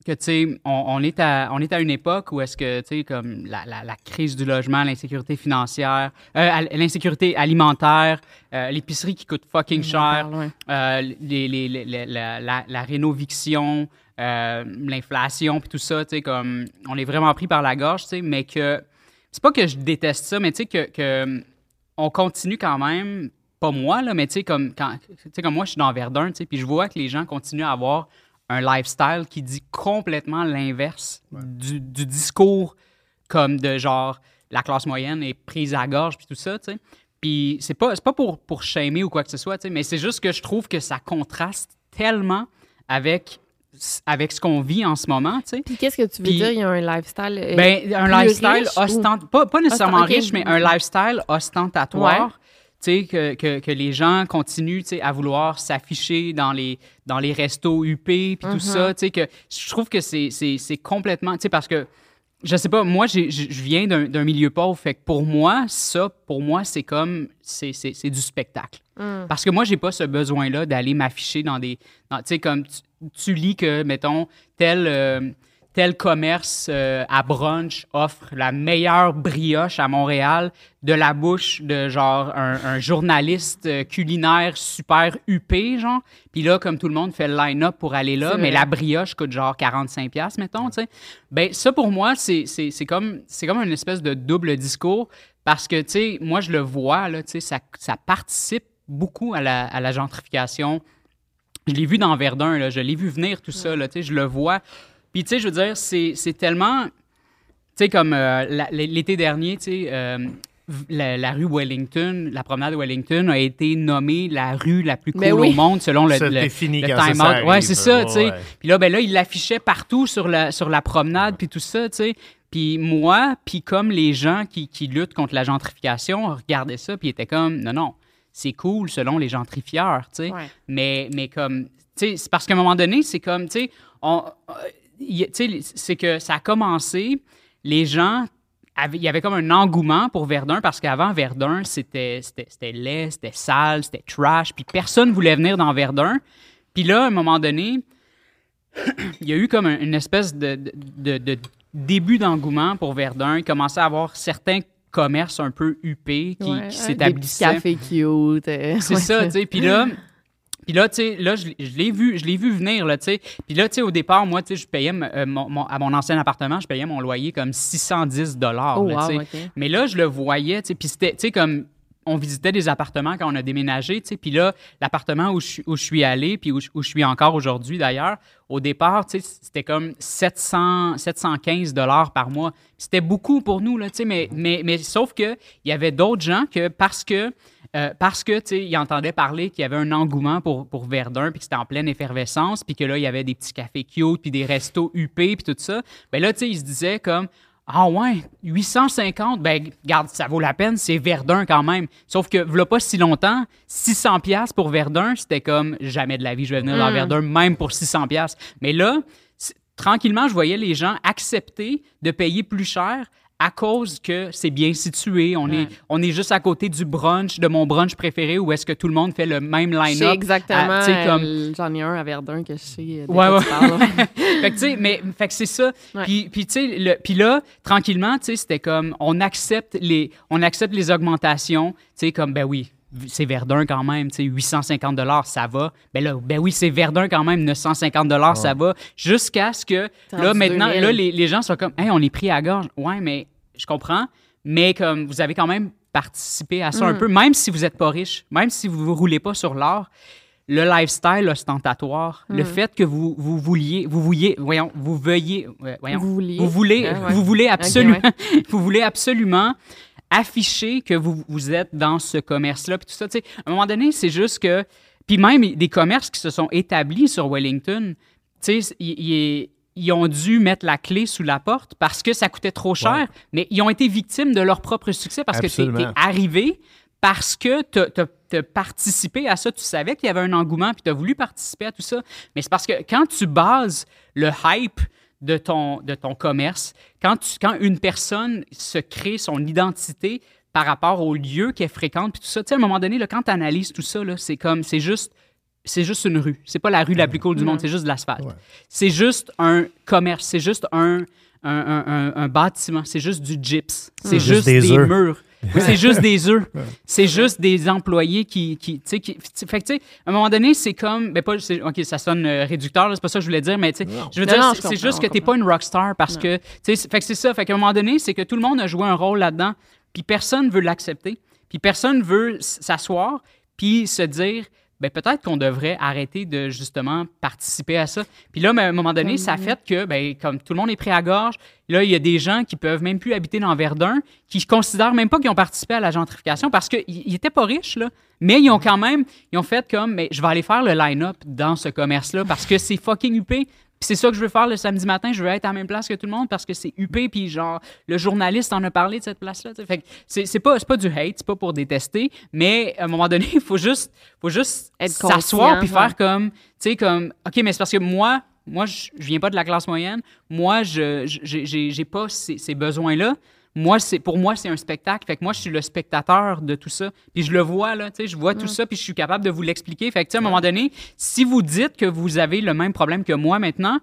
que tu sais, on, on est à on est à une époque où est-ce que tu sais comme la, la, la crise du logement, l'insécurité financière, euh, l'insécurité alimentaire, euh, l'épicerie qui coûte fucking cher, euh, les, les- les- la, la, rénoviction, euh, l'inflation puis tout ça, tu sais comme on est vraiment pris par la gorge, tu sais, mais que c'est pas que je déteste ça, mais tu sais que, que on continue quand même pas moi là, mais tu sais comme quand tu sais comme moi je suis dans Verdun, tu sais, puis je vois que les gens continuent à avoir un lifestyle qui dit complètement l'inverse du, du discours comme de genre la classe moyenne est prise à la gorge puis tout ça, tu sais. Puis c'est pas c'est pas pour pour shamer ou quoi que ce soit, tu sais, mais c'est juste que je trouve que ça contraste tellement avec avec ce qu'on vit en ce moment, tu sais. Puis qu'est-ce que tu veux Puis- dire? Il y a un lifestyle. euh, Ben, un plus lifestyle riche ou- ostent... pas, pas nécessairement Ostent- riche, mais un lifestyle ostentatoire. Que, que, que les gens continuent à vouloir s'afficher dans les, dans les restos UP puis Mm-hmm. tout ça. Tu sais, que je trouve que c'est complètement. Parce que je sais pas, moi, je viens d'un milieu pauvre, fait que pour moi, ça, pour moi, c'est comme, c'est du spectacle. Mm. Parce que moi, j'ai pas ce besoin-là d'aller m'afficher dans des, tu sais, comme tu, tu lis que, mettons, tel, euh, tel commerce euh, à brunch offre la meilleure brioche à Montréal de la bouche de, genre, un, un journaliste euh, culinaire super huppé, genre. Puis là, comme tout le monde fait le line-up pour aller là, mais la brioche coûte genre 45 pièces mettons, tu sais. Ben ça pour moi c'est c'est c'est comme c'est comme une espèce de double discours parce que tu sais moi je le vois là, tu sais ça ça participe beaucoup à la, à la gentrification. Je l'ai vu dans Verdun là, je l'ai vu venir tout ça là, tu sais, je le vois. Puis tu sais je veux dire c'est c'est tellement tu sais, comme euh, la- l'été dernier, tu sais, euh, la, la rue Wellington, la promenade Wellington a été nommée la rue la plus cool Ben oui. au monde selon le, le, fini le quand ça, time out. Ouais, c'est ça, tu sais. Puis là, ben là, il l'affichait partout sur la, sur la promenade, puis tout ça, tu sais. Puis moi, puis comme les gens qui, qui luttent contre la gentrification, regardaient ça, puis ils étaient comme, non, non, c'est cool selon les gentrifieurs, tu sais. Ouais. Mais, mais comme, tu sais, c'est parce qu'à un moment donné, c'est comme, tu sais, on- c'est que ça a commencé, les gens, avaient- il y avait comme un engouement pour Verdun parce qu'avant, Verdun, c'était c'était- c'était laid, c'était sale, c'était trash, puis personne voulait venir dans Verdun. Puis là, à un moment donné, [clears throat] il y a eu comme un- une espèce de, de- de- de début d'engouement pour Verdun. Il commençait à avoir certains commerces un peu huppés qui, Ouais, qui Des s'établissaient. cafés cute. euh, C'est [laughs] ouais, ça, tu sais. Puis là, puis là, tu sais, là, je, je l'ai vu, je l'ai vu venir, là, tu sais. Puis là, tu sais, au départ, moi, tu sais, je payais euh, mon, mon- à mon ancien appartement, je payais mon loyer comme 610 dollars, Oh, wow. Mais là, je le voyais, tu sais, puis c'était, tu sais, comme on visitait des appartements quand on a déménagé, tu sais, puis là, l'appartement où je, suis- où je suis allé, puis où, je- où je suis encore aujourd'hui d'ailleurs, au départ, tu sais, c'était comme 700, 715 dollars par mois. C'était beaucoup pour nous, là, tu sais, mais, mais, mais sauf que il y avait d'autres gens que parce que euh, parce que, tu sais, ils entendaient parler qu'il y avait un engouement pour, pour Verdun, puis que c'était en pleine effervescence, puis que là, il y avait des petits cafés cute, puis des restos huppés, puis tout ça. Ben là, tu sais, ils se disaient comme, ah ouais, 850, ben garde, ça vaut la peine, c'est Verdun quand même. Sauf que, voilà pas si longtemps, 600 pièces pour Verdun, c'était comme, jamais de la vie, je vais venir dans Verdun, même pour 600 pièces. Mais là, tranquillement, je voyais les gens accepter de payer plus cher à cause que c'est bien situé. On, est, on est juste à côté du brunch, de mon brunch préféré, où est-ce que tout le monde fait le même line-up. exactement. Ah, tu sais, comme... euh, J'en ai un à Verdun que je sais. Ouais, ouais. [laughs] fait que, tu sais, mais, fait que c'est ça. Ouais. Puis, le- puis là, tranquillement, tu sais, c'était comme, on accepte les, on accepte les augmentations, tu sais, comme, ben oui, c'est Verdun quand même, tu sais, 850 dollars, ça va. Ben là, ben oui, c'est Verdun quand même, 950 dollars, ça va. Jusqu'à ce que, là, maintenant, 2000. là, les, les gens sont comme, hey, on est pris à gorge. Ouais, mais je comprends, mais comme, vous avez quand même participé à ça Mm. un peu, même si vous n'êtes pas riche, même si vous ne roulez pas sur l'or, le lifestyle ostentatoire, Mm. le fait que vous, vous vouliez, vous vouliez, voyons, vous veuillez, ouais, voyons, Vous vouliez. vous voulez, Ah, ouais. [laughs] vous voulez absolument, ouais. vous voulez absolument afficher que vous, vous êtes dans ce commerce-là, puis tout ça, tu sais, à un moment donné, c'est juste que, puis même des commerces qui se sont établis sur Wellington, tu sais, ils, ils- ont dû mettre la clé sous la porte parce que ça coûtait trop cher, Ouais. mais ils ont été victimes de leur propre succès parce que tu es arrivé parce que tu as, participé à ça, tu savais qu'il y avait un engouement, puis tu as voulu participer à tout ça. Mais c'est parce que quand tu bases le hype de ton, de ton commerce, quand, tu, quand une personne se crée son identité par rapport au lieu qu'elle fréquente, puis tout ça, tu sais, à un moment donné, là, quand tu analyses tout ça, c'est comme, c'est juste c'est juste une rue. C'est pas la rue la plus cool du monde, c'est juste de l'asphalte. C'est juste un commerce, c'est juste un, un, un- bâtiment, c'est juste du gyps, c'est juste, Juste des murs. C'est juste des œufs. C'est juste des employés qui. qui, tu sais, qui fait que, tu sais, à un moment donné, c'est comme. Ben, pas, c'est- OK, ça sonne euh, réducteur, là, c'est pas ça que je voulais dire, mais, tu sais, je veux Non, dire, non, c'est- juste que t'es pas une rockstar parce que. Tu sais, c'est- fait que c'est ça. Fait qu'à un moment donné, c'est que tout le monde a joué un rôle là-dedans, puis personne veut l'accepter, puis personne veut s'asseoir, puis se dire. Ben, peut-être qu'on devrait arrêter de justement participer à ça. Puis là, ben, à un moment donné, ça fait que, ben, comme tout le monde est pris à gorge, là, il y a des gens qui peuvent même plus habiter dans Verdun, qui considèrent même pas qu'ils ont participé à la gentrification parce qu'ils ils étaient pas riches, là. Mais ils ont quand même, ils ont fait comme, mais je vais aller faire le line-up dans ce commerce-là parce que c'est fucking huppé. Puis c'est ça que je veux faire le samedi matin. Je veux être à la même place que tout le monde parce que c'est huppé. Puis genre, le journaliste en a parlé de cette place-là. Fait que c'est c'est pas, c'est pas du hate, c'est pas pour détester. Mais à un moment donné, [laughs] il faut juste, faut juste Être s'asseoir puis ouais. faire comme, tu sais, comme, OK, mais c'est parce que moi, moi, je je viens pas de la classe moyenne. Moi, je j'ai pas ces, ces besoins-là. Moi, c'est pour moi, c'est un spectacle. Fait que moi, je suis le spectateur de tout ça. Puis je le vois, là, tu sais, je vois tout ça, puis je suis capable de vous l'expliquer. Fait que, tu sais, à un moment donné, si vous dites que vous avez le même problème que moi maintenant,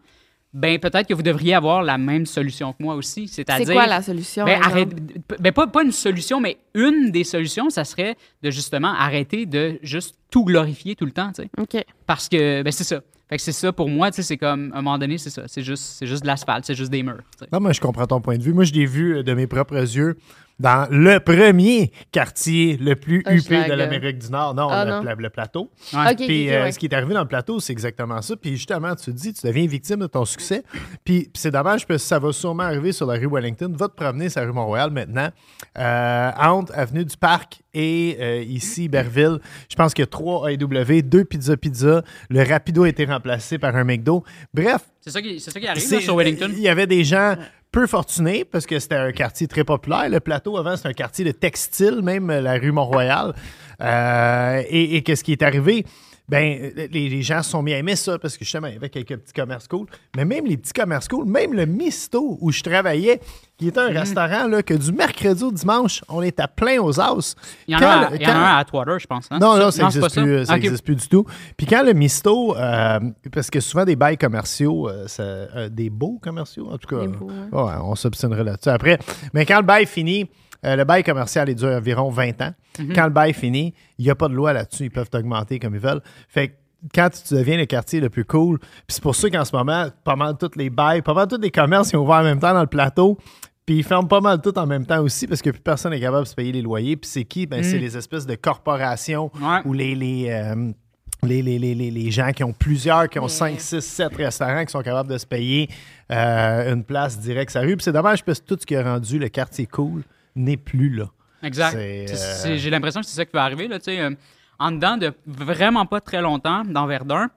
ben peut-être que vous devriez avoir la même solution que moi aussi. C'est-à-dire. C'est quoi la solution? Ben, arrête, ben, pas, pas une solution, mais une des solutions, ça serait de justement arrêter de juste tout glorifier tout le temps, tu sais. OK. Parce que, ben, c'est ça. Fait que c'est ça pour moi, tu sais, c'est comme, à un moment donné, c'est ça. C'est juste, c'est juste de l'asphalte, c'est juste des murs. Non, moi, je comprends ton point de vue. Moi, je l'ai vu euh, de mes propres yeux dans le premier quartier le plus huppé de l'Amérique du Nord. Non, Ah, le, non? pla- le plateau. Ouais. Puis euh, ouais. ce qui est arrivé dans le plateau, c'est exactement ça. Puis justement, tu te dis, tu deviens victime de ton succès. Puis, puis c'est dommage parce que ça va sûrement arriver sur la rue Wellington. Va te promener sur la rue Mont-Royal maintenant. Euh, entre Avenue du Parc et euh, ici, Berville. Je pense qu'il y a trois AEW, deux Pizza Pizza. Le Rapido a été remplacé par un McDo. Bref, C'est ça qui, ça qui arrive là, sur Wellington? Il y avait des gens peu fortunés parce que c'était un quartier très populaire. Le plateau, avant, c'était un quartier de textile, même la rue Mont-Royal. Euh, et qu'est-ce qui est arrivé? Ben, les, les gens se sont mis à aimer ça parce que justement, il y avait quelques petits commerces cool. Mais même les petits commerces cool, même le Misto où je travaillais, qui était un Mhm. restaurant là, que du mercredi au dimanche, on était plein aux os. Il y en Quand a, le- il y en a quand- un à Atwater, je pense. hein? non, non, ça n'existe plus, ça? plus du tout. Puis quand le misto, euh, parce que souvent des bails commerciaux, euh, ça- euh, des beaux commerciaux, en tout cas, Des beaux, ouais, on s'obstinerait là-dessus après. Mais quand le bail finit, euh, le bail commercial, il dure environ 20 ans. Mhm. Quand le bail finit, il n'y a pas de loi là-dessus. Ils peuvent t'augmenter comme ils veulent. Fait que quand tu deviens le quartier le plus cool, puis c'est pour ça qu'en ce moment, pas mal tous les bails, pas mal tous les commerces qui ont ouvert en même temps dans le plateau, puis ils ferment pas mal tout en même temps aussi parce que plus personne n'est capable de se payer les loyers. Puis c'est qui? Ben, c'est les espèces de corporations Mm. Ouais. ou les, les, euh, les, les, les, les- gens qui ont plusieurs, qui ont 5, 6, 7 restaurants qui sont capables de se payer euh, une place directe sur la rue. Puis c'est dommage parce que tout ce qui a rendu le quartier cool n'est plus là. Exact. Euh, J'ai l'impression que c'est ça qui va arriver. Là, tu sais, euh, en dedans de vraiment pas très longtemps, dans Verdun,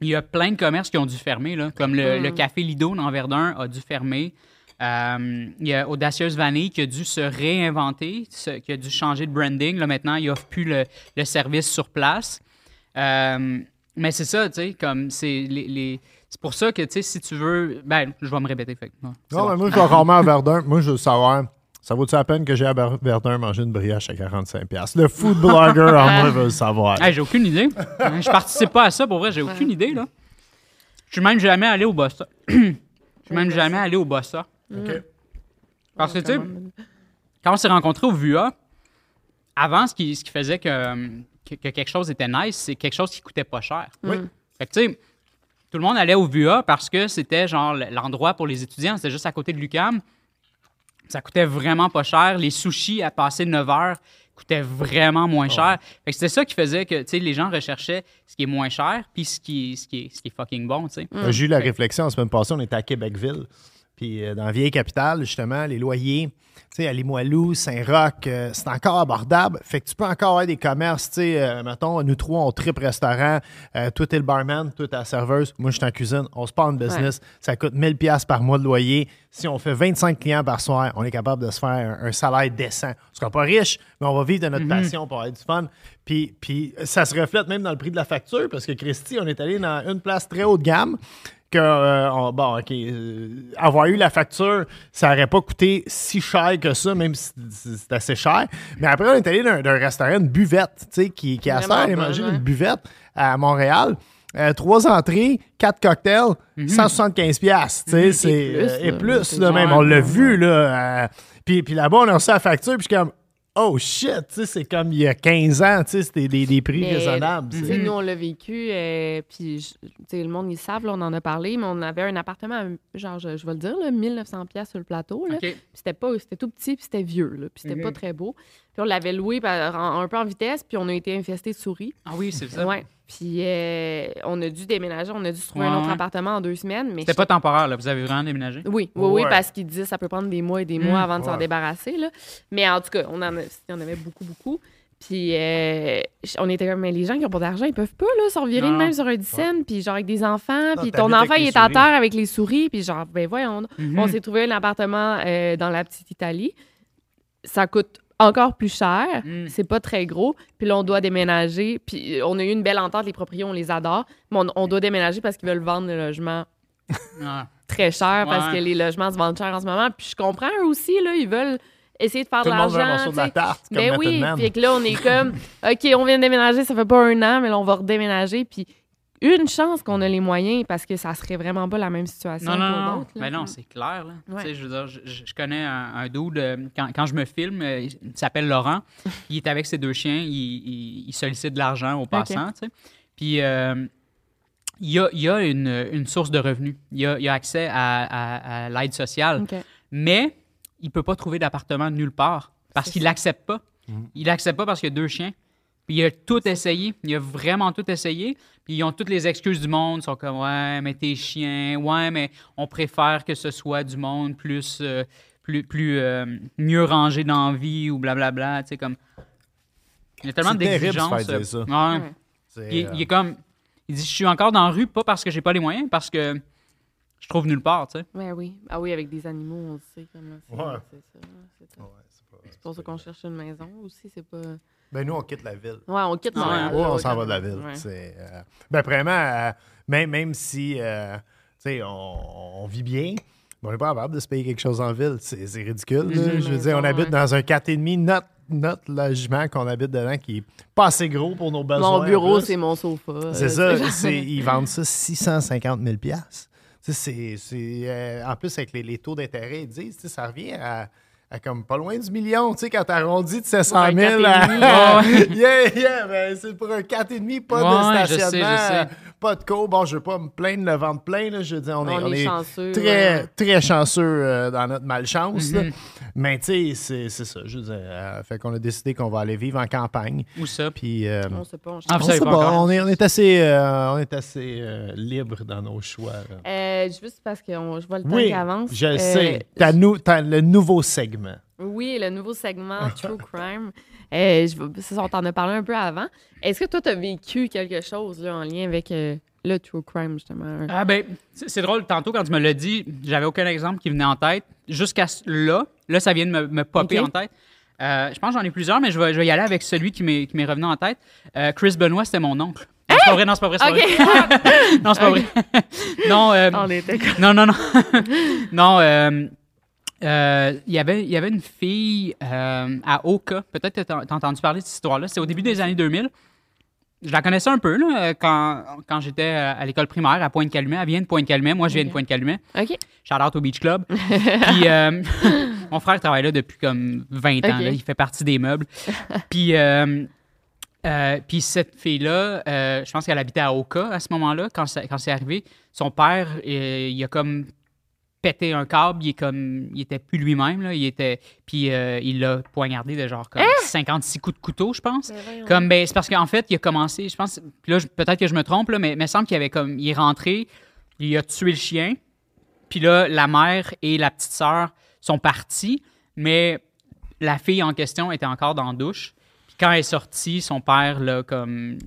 il y a plein de commerces qui ont dû fermer. Là, comme le, le café Lido dans Verdun a dû fermer. Euh, il y a Audacieuse Vanille qui a dû se réinventer, qui a dû changer de branding. Là, maintenant, il offre plus le, le service sur place. Euh, mais c'est ça, tu sais, comme c'est les, les- c'est pour ça que, tu sais, si tu veux... Ben, je vais me répéter. Fait, Non, bon. mais moi, je vais rarement à Verdun. Moi, je veux savoir, ça vaut-tu la peine que j'ai à Ver- Verdun manger une brioche à 45$? Le food blogger en moi veut le savoir. Hey, j'ai aucune idée. je participe pas à ça, pour vrai, j'ai aucune idée, là. Je suis même jamais allé au Bossa. [clears throat] Je suis même jamais allé au Bossa. OK. Parce que, tu sais, quand on s'est rencontrés au VUA, avant, ce qui, ce qui faisait que, que, que quelque chose était nice, c'est quelque chose qui coûtait pas cher. Oui. Fait que, tu sais, tout le monde allait au VUA parce que c'était, genre, l'endroit pour les étudiants. C'était juste à côté de l'UQAM. Ça coûtait vraiment pas cher. Les sushis à passer 9 heures coûtaient vraiment moins cher. Fait que c'était ça qui faisait que tu sais, les gens recherchaient ce qui est moins cher puis ce qui, ce qui, est, ce qui est fucking bon. tu sais. J'ai eu la réflexion la semaine passée, on était à Québecville. Puis euh, dans la vieille capitale, justement, les loyers, tu sais, à Limoilou, Saint-Roch, euh, c'est encore abordable. Fait que tu peux encore avoir des commerces, tu sais, euh, mettons, nous trois, on tripe restaurant, toi, t'es le barman, toi, t'es la serveuse, moi, je suis en cuisine, on se part en business, ça coûte 1000 pièces par mois de loyer. Si on fait 25 clients par soir, on est capable de se faire un, un salaire décent. On sera pas riche, mais on va vivre de notre passion pour avoir du fun. Puis, puis ça se reflète même dans le prix de la facture, parce que Christy, on est allé dans une place très haut de gamme que, euh, on- bon, OK, euh, avoir eu la facture, ça aurait pas coûté si cher que ça, même si c'est assez cher. Mais après, on est allé d'un d'un restaurant, une buvette, tu sais, qui, qui a ça, manger une buvette à Montréal. Euh, trois entrées, quatre cocktails, 175 piastres, tu sais, c'est... Plus, Et plus, là, même, on l'a vu, là. puis, puis là-bas, on a reçu la facture, puis je suis comme... Oh shit, tu sais, c'est comme il y a 15 ans, tu sais, c'était des, des prix Mais, raisonnables. Tu c'est- sais, nous, on l'a vécu, euh, puis je- tu sais, le monde, ils savent, là, on en a parlé, mais on avait un appartement, à, genre, je, je vais le dire, là, 1900 pièces sur le plateau. Là. OK. Puis c'était pas c'était tout petit puis c'était vieux là, puis c'était Mhm. pas très beau puis on l'avait loué par- en- un peu en vitesse puis on a été infesté de souris Ah oui, c'est ça. ouais puis euh, on a dû déménager on a dû se trouver un autre appartement en deux semaines mais C'était pas temporaire, là. Vous avez vraiment déménagé? oui, oui, oui, parce qu'il disait que ça peut prendre des mois et des mois Mm. avant de s'en Ouais. débarrasser. Là. Mais en tout cas, on en, a- on avait beaucoup, beaucoup. Puis euh, on était comme, mais les gens qui n'ont pas d'argent, ils peuvent pas là, se revirer de Non. même sur un dizaine, puis genre avec des enfants, puis ton enfant, il est à souris. terre avec les souris, puis genre, ben voyons. Mhm. On s'est trouvé un appartement euh, dans la petite Italie. Ça coûte encore plus cher. Mm. C'est pas très gros. Puis là, on doit déménager. Puis euh, on a eu une belle entente. Les propriétaires, on les adore. Mais on, on doit déménager parce qu'ils veulent vendre le logement [laughs] Ah. très cher parce Ouais. que les logements se vendent cher en ce moment. Puis je comprends eux aussi, là, ils veulent essayer de faire Tout de l'argent. la tarte, comme Ben oui, puis que là, on est comme, [laughs] OK, on vient de déménager, ça fait pas un an, mais là, on va redéménager. Puis une chance qu'on a les moyens parce que ça serait vraiment pas la même situation Non, non, pour non. Mais non, c'est clair. Là. Ouais. Tu sais, Je, veux dire, je, connais un, un dude, euh, quand, quand je me filme, euh, il s'appelle Laurent. [laughs] il est avec ses deux chiens. Il, il- il sollicite de l'argent aux passants. tu sais. Puis euh, il y a, il y a une, une source de revenus. Il y a, il a accès à, à- à l'aide sociale. Mais il peut pas trouver d'appartement nulle part parce qu'il l'accepte pas. Il l'accepte pas parce qu'il y a deux chiens. Puis il a tout essayé. Il a vraiment tout essayé. Puis ils ont toutes les excuses du monde. Ils sont comme Ouais, mais t'es chien. Ouais, mais on préfère que ce soit du monde plus, euh, plus, plus euh, mieux rangé dans la vie ou blablabla. Tu sais, comme. Il y a tellement C'est terrible de se d'exigences. ça. euh, ouais. Ouais. Il, euh, il est comme. Il dit Je suis encore dans la rue, pas parce que j'ai pas les moyens, parce que je trouve nulle part, tu sais. Ouais, oui. Ah oui, avec des animaux, on le sait comment c'est. Ouais. C'est ça. Ouais, C'est pour ça qu'on cherche une maison aussi, c'est pas... Ben, nous, on quitte la ville. Ouais, on quitte Ouais, Montréal. Ouais, on s'en va de la ville. Ouais. C'est, euh, ben, vraiment, euh, même, même si euh, tu sais, on, on vit bien, mais on n'est pas capable de se payer quelque chose en ville. C'est, c'est ridicule. là. Je veux dire, on habite ouais. dans un 4,5. Notre, notre logement qu'on habite dedans qui est pas assez gros pour nos besoins. Mon en bureau, c'est mon sofa. C'est euh, ça. c'est- [laughs] ils vendent ça 650 000 Tu sais, c'est, c'est, euh, en plus, avec les, les taux d'intérêt, ils disent, ça revient à, à comme pas loin du million, tu sais, quand t'arrondis de 700 un 000 à... 4,5, yeah, yeah, ben, c'est pour un 4,5, pas Ouais, de je sais, je stationnement, sais. pas de co. Bon, je veux pas me plaindre le vendre plein, là, je veux dire, on, est, On on est chanceux, très, ouais. très chanceux euh, dans notre malchance, là. Mhm. mais tu sais, c'est, ça, je veux dire, euh, fait qu'on a décidé qu'on va aller vivre en campagne, Ou ça? puis... euh, On sait pas, on Ah, sait pas pas, on est, on est assez, euh, on est assez euh, libre dans nos choix. Euh, juste parce que on- je vois le temps Oui, qui avance. je le Euh, sais. T'as, nou- t'as le nouveau segment. Oui, le nouveau segment [laughs] True Crime. Euh, je ça, on t'en a parlé un peu avant. Est-ce que toi, tu as vécu quelque chose là, en lien avec euh, le True Crime, justement? Ah ben, c'est drôle, tantôt quand tu me l'as dit, j'avais aucun exemple qui venait en tête. Jusqu'à ce- là, là, ça vient de me, me popper en tête. Euh, je pense que j'en ai plusieurs, mais je vais, je vais y aller avec celui qui m'est revenu en tête. Euh, Chris Benoit, c'était mon oncle. Non, c'est pas vrai, non, c'est pas vrai, c'est pas vrai. [laughs] Non, c'est pas vrai. [laughs] non, euh, on était comme- non, non, non. non, euh, euh, il y avait- il y avait une fille euh, à Oka. Peut-être que tu as entendu parler de cette histoire-là. C'est au début des années 2000. Je la connaissais un peu là, euh, quand, quand j'étais euh, à l'école primaire à Pointe-Calumet. Elle vient de Pointe-Calumet. Moi, je viens de. Pointe-Calumet. OK. Shout out au Beach Club. [laughs] Puis euh, [laughs] mon frère travaille là depuis comme 20 ans. Là. Il fait partie des meubles. [laughs] Puis, euh, puis cette fille-là, euh, je pense qu'elle habitait à Oka à ce moment-là, quand, quand c'est arrivé. Son père, euh, il a comme pété un câble. Il, est comme, il était plus lui-même. Là. Il était, puis euh, il l'a poignardé de genre comme 56 coups de couteau, je pense. Comme, ben, c'est parce qu'en fait, il a commencé, je pense, là, peut-être que je me trompe, là, mais il me semble qu'il avait comme, il est rentré, il a tué le chien, puis là, la mère et la petite sœur sont parties, mais la fille en question était encore dans la douche. Puis quand elle est sortie, son père l'a comme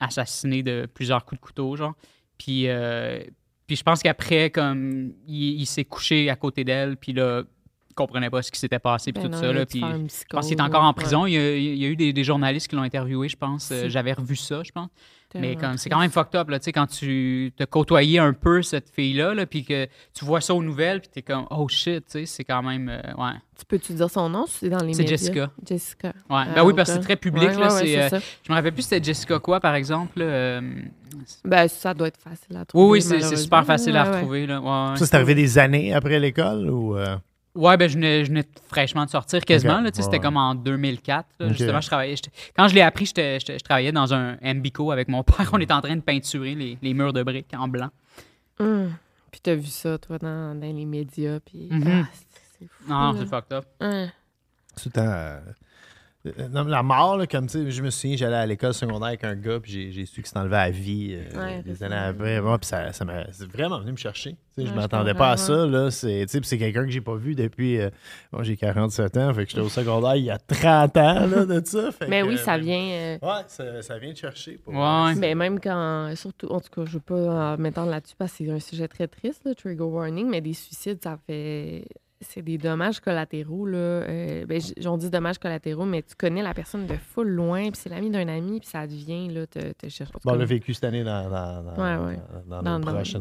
assassiné de plusieurs coups de couteau, genre. Puis, euh, puis je pense qu'après, comme, il, il s'est couché à côté d'elle, puis là, il comprenait pas ce qui s'était passé, puis Ben tout non, ça, là. Puis je pense qu'il est encore en ouais. prison. Il, y a, il y a eu des, des journalistes qui l'ont interviewé, je pense. J'avais revu ça, je pense. Mais comme c'est quand même fucked up, là, tu sais, quand tu te côtoyais un peu cette fille-là, là, puis que tu vois ça aux nouvelles, puis t'es comme, oh shit, tu sais, c'est quand même, euh, ouais. Tu peux-tu dire son nom? Si c'est dans les C'est? Jessica. Jessica. Ouais. Ah, ben oui, parce que c'est très public, Ouais, là, ouais, ouais, c'est, euh, ça. je me rappelle plus c'était Jessica quoi, par exemple, euh, Ben, ça doit être facile à trouver. Oui, oui, c'est, c'est super facile à Ouais, ouais. retrouver, là, ouais, ouais. Ça, c'est arrivé des années après l'école ou. Euh, Ouais, ben je venais, je venais fraîchement de sortir quasiment. Là, tu sais, ouais, C'était comme en 2004. là. Ok. Justement, je travaillais. Quand je l'ai appris, je travaillais dans un MBICO avec mon [laughs] père. On était en train de peinturer les, les murs de briques en blanc. Hum. Puis t'as vu ça, toi, dans, dans les médias. Puis. Mhm. ah, c'est- c'est fou. Non, là. c'est fucked up. Tout le temps. euh, euh, non, mais la mort, là, comme tu sais, je me souviens, j'allais à l'école secondaire avec un gars, puis j'ai, j'ai su qu'il s'est enlevé à vie euh, Ouais, des années après. Ouais, puis ça, ça m'a c'est vraiment venu me chercher. Tu sais, je Ouais, je m'attendais pas à ça. Là, c'est, tu sais, puis c'est quelqu'un que j'ai pas vu depuis. euh, bon, j'ai 47 ans, fait que j'étais au secondaire il y a 30 ans là, de ça. fait Mais que, oui, ça euh, vient. euh, Ouais, ça, ça vient te chercher. pour-. Mais même quand, surtout, en tout cas, je veux pas euh, m'étendre là-dessus parce que c'est un sujet très triste, le trigger warning, mais des suicides, ça fait. C'est des dommages collatéraux, là. Euh, ben, on dit dommages collatéraux, mais tu connais la personne de full loin, puis c'est l'ami d'un ami, puis ça devient, là, te, te tout Bon, on l'a vécu cette année dans, dans, dans, Ouais, ouais. dans, dans- nos dans- proches,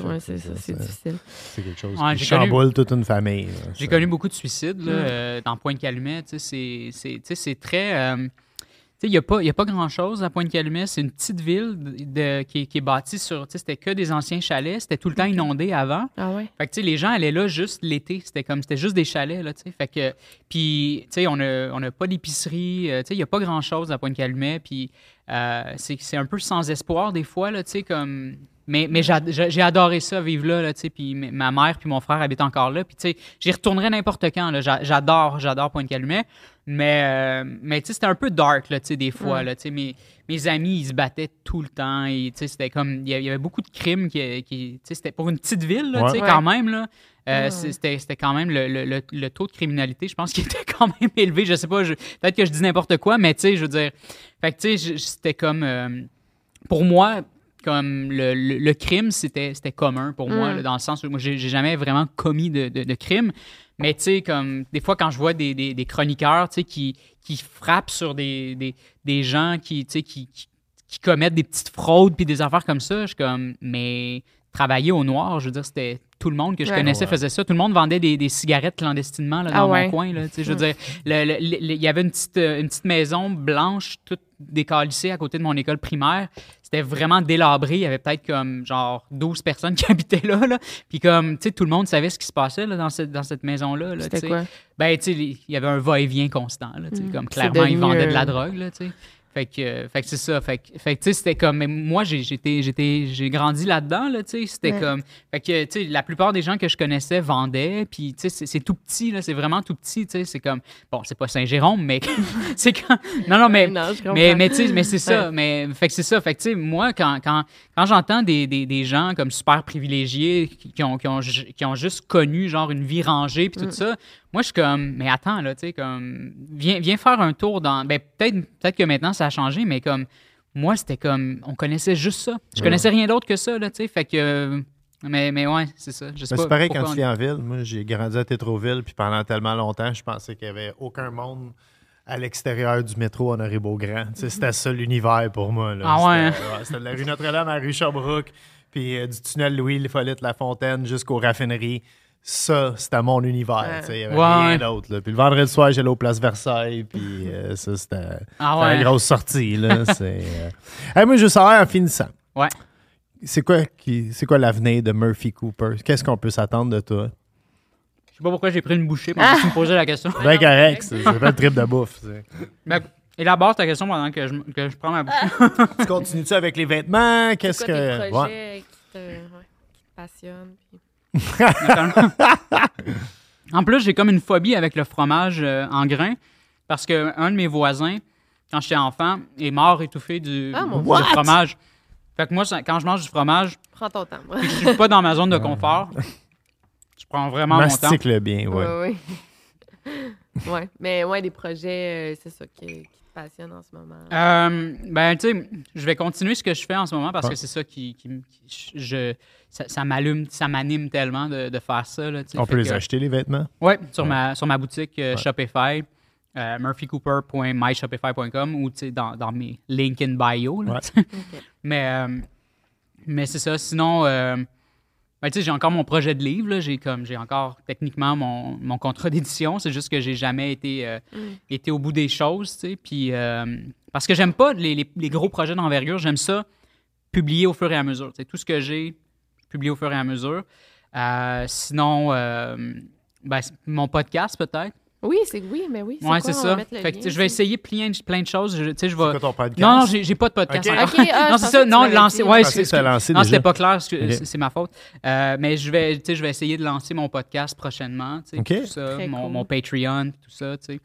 ouais, c'est difficile. C'est quelque chose Ouais, qui j'ai connu- chamboule toute une famille. J'ai connu beaucoup de suicides là, Mm. euh, dans Pointe-Calumet. tu sais, C'est c'est- tu sais, c'est très. euh, il n'y a pas, il y a pas grand-chose à Pointe-Calumet. C'est une petite ville de- de- qui, est- qui est bâtie sur. C'était que des anciens chalets. C'était tout le temps inondé avant. Ah ouais? Fait que, les gens allaient là juste l'été. C'était comme, c'était juste des chalets, là. Fait que, puis, tu sais, on n'a on a pas d'épicerie. euh, tu sais, il n'y a pas grand-chose à Pointe-Calumet. Puis, euh, c'est c'est un peu sans espoir, des fois, là, tu sais, comme... Mais, mais j'ai adoré ça, vivre là, là tu sais. Puis, ma mère puis mon frère habitent encore là. Puis, tu sais, j'y retournerais n'importe quand, là. J'a- J'adore, j'adore Pointe-Calumet. Mais, euh, mais tu sais, c'était un peu dark, là, tu sais, des fois, Ouais. là, tu sais. Mes, mes amis, ils se battaient tout le temps. Et, tu sais, c'était comme... Il y avait beaucoup de crimes qui... qui tu sais, c'était pour une petite ville, là, tu sais, Ouais. quand même, là. Euh, Ouais. C'était quand même le, le- le- le taux de criminalité, je pense qu'il était quand même élevé. Je sais pas, peut-être que je dis n'importe quoi, mais tu sais, je veux dire, fait que tu sais, c'était comme, euh, pour moi, comme le, le- le crime, c'était c'était commun pour moi, Mm. là, dans le sens où moi, j'ai jamais vraiment commis de, de- de crime. Mais tu sais, comme des fois, quand je vois des, des- des chroniqueurs, tu sais, qui, qui frappent sur des, des, des gens qui, tu sais, qui, qui, qui commettent des petites fraudes puis des affaires comme ça, je suis comme, mais travailler au noir, je veux dire, c'était tout le monde que je Ouais. connaissais faisait ça. Tout le monde vendait des, des cigarettes clandestinement là, Ah dans ouais. mon coin. Là, je veux dire, il y avait une petite, euh, une petite maison blanche, toute décalissée à côté de mon école primaire. C'était vraiment délabré. Il y avait peut-être comme genre 12 personnes [laughs] qui habitaient là. là. Puis comme, tu sais, tout le monde savait ce qui se passait là, dans cette, dans cette maison-là. là, C'était quoi? Ben, tu sais, il y avait un va-et-vient constant. Là, tu sais, Mm. Comme clairement, ils vendaient de la euh, drogue. Là. Fait que, euh, fait que c'est ça. Fait que, fait que, tu sais, c'était comme. mais moi, j'ai, j'étais, j'étais, j'ai grandi là-dedans, là, tu sais. C'était Ouais. comme. Fait que, tu sais, la plupart des gens que je connaissais vendaient. Puis, tu sais, c'est, c'est tout petit, là. C'est vraiment tout petit, tu sais. C'est comme. Bon, c'est pas Saint-Jérôme, mais. [laughs] c'est quand. Non, non, mais. [laughs] Non. Mais, mais, tu sais, mais c'est ça. Ouais. Mais, fait que c'est ça. Fait que, tu sais, moi, quand, quand, quand j'entends des, des, des gens comme super privilégiés qui, qui ont, qui, ont, qui ont juste connu, genre, une vie rangée, puis tout Mm. ça, moi, je suis comme, mais attends, là, tu sais, comme, viens, viens faire un tour dans. Ben, peut-être peut-être que maintenant, ça a changé, mais comme, moi, c'était comme, on connaissait juste ça. Je connaissais rien d'autre que ça, là, tu sais. Fait que. Mais, mais ouais, c'est ça. Je sais Mais c'est pareil quand on- tu vis en ville. Moi, j'ai grandi à Tétroville, puis pendant tellement longtemps, je pensais qu'il n'y avait aucun monde à l'extérieur du métro Honoré-Beaugrand. Tu sais, C'était ça l'univers pour moi. là. Ah ouais, C'était ouais, C'était de la rue Notre-Dame à la rue Sherbrooke, puis euh, du tunnel Louis-Hippolyte-Lafontaine jusqu'aux raffineries. Ça, c'était mon univers. Ouais. tu sais, Il n'y avait Ouais, rien d'autre. Puis le vendredi soir, j'allais au Place Versailles, puis euh, ça, c'était Ah ouais. la grosse sortie. Là. [laughs] C'est, euh. Hey, moi, je veux savoir en finissant. Ouais. C'est quoi, qui, c'est quoi l'avenir de Murphy Cooper? Qu'est-ce qu'on peut s'attendre de toi? Je sais pas pourquoi j'ai pris une bouchée pendant que tu me posais la question. [laughs] Ben correct, [laughs] c'est pas le trip de bouffe. Mais élabore ta question pendant que je, que je prends ma bouchée. Tu continues-tu avec les vêtements? Qu'est-ce que. tes Ouais. qui, te, ouais, qui te passionnent? puis- En plus, j'ai comme une phobie avec le fromage euh, en grains parce que un de mes voisins, quand j'étais enfant, est mort étouffé du, Ah, mon du What? fromage. Fait que moi, ça- quand je mange du fromage, Prends ton temps. je suis pas dans ma zone de confort, je prends vraiment mon temps. Mastique-le bien, ouais. Oui, oui. ouais, mais ouais, des projets, euh, c'est ça qui, qui passionne en ce moment? Euh, ben, tu sais, je vais continuer ce que je fais en ce moment parce Ouais. que c'est ça qui, qui je, ça, ça m'allume, ça m'anime tellement de, de faire ça. Là. On peut les que- acheter, les vêtements? Ouais, sur, Ouais. Ma, sur ma boutique euh, Ouais. Shopify. euh, murphycooper.myshopify.com ou tu sais, dans, dans mes links in bio. là, Ouais. Mais, euh, mais c'est ça. Sinon, euh, ben, tu sais, j'ai encore mon projet de livre. J'ai comme j'ai encore techniquement mon, mon contrat d'édition. C'est juste que j'ai jamais été, euh, été au bout des choses. tu sais. Puis, euh, parce que j'aime pas les, les- les gros projets d'envergure. J'aime ça publier au fur et à mesure. Tu sais, tout ce que j'ai, je publie au fur et à mesure. Euh, sinon, ben, c'est mon podcast peut-être. Oui, c'est oui, mais oui. Ouais, c'est ça. Fait que, je vais essayer plein, de- plein de choses. Je, tu sais, je vais... C'est quoi ton podcast? Non, non, j'ai pas de podcast [laughs] ah, non, c'est ça. Non, lancer. Ouais, c'est lancé Non, c'était pas clair. c'est- ma faute. Euh, mais je vais, tu sais, je vais essayer de lancer mon podcast prochainement. tu sais, Ok. Tout ça, mon, cool. mon Patreon, tout ça. tu sais.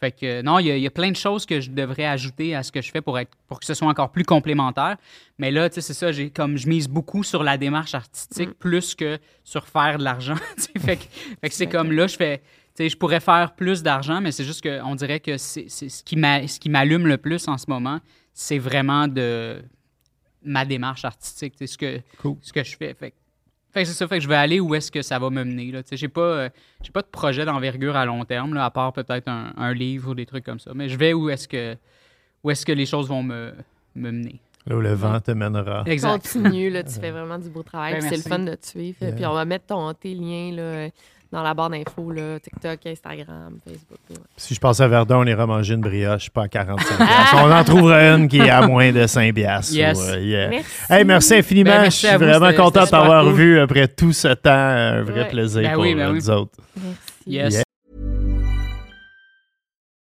Fait que, non, il y, a- il y a plein de choses que je devrais ajouter à ce que je fais pour, être, pour que ce soit encore plus complémentaire. Mais là, tu sais, c'est ça, j'ai comme je mise beaucoup sur la démarche artistique Mm. plus que sur faire de l'argent. [laughs] que, fait que c'est comme là, je fais. Tu sais, je pourrais faire plus d'argent, mais c'est juste qu'on dirait que c'est c'est ce qui m'a- ce qui m'allume le plus en ce moment, c'est vraiment de ma démarche artistique, tu sais, ce que, Cool. ce que je fais. Fait, c'est ça, fait que je vais aller où est-ce que ça va me mener. Là. Tu sais, J'ai pas, euh, j'ai pas de projet d'envergure à long terme, là, à part peut-être un, un livre ou des trucs comme ça. Mais je vais où est-ce que, où est-ce que les choses vont me, me mener. Là où le vent te mènera. Exact. Continue, là, tu [laughs] fais vraiment du beau travail. Ben, c'est le fun de te suivre. Yeah. Puis on va mettre ton, tes liens là, dans la barre d'infos, là, TikTok, Instagram, Facebook. ouais. Si je passe à Verdun, on ira manger une brioche, pas à 45 [laughs] piastres. On en trouvera une qui est à moins de 5 piastres. Yes. ou, euh, yeah. Merci. Hey, merci infiniment. Ben, je suis vous, vraiment content de c'était t'avoir super cool. vu après tout ce temps. Un vrai Ouais. plaisir Ben pour oui, ben oui. nous autres. Merci. Yes. Yeah.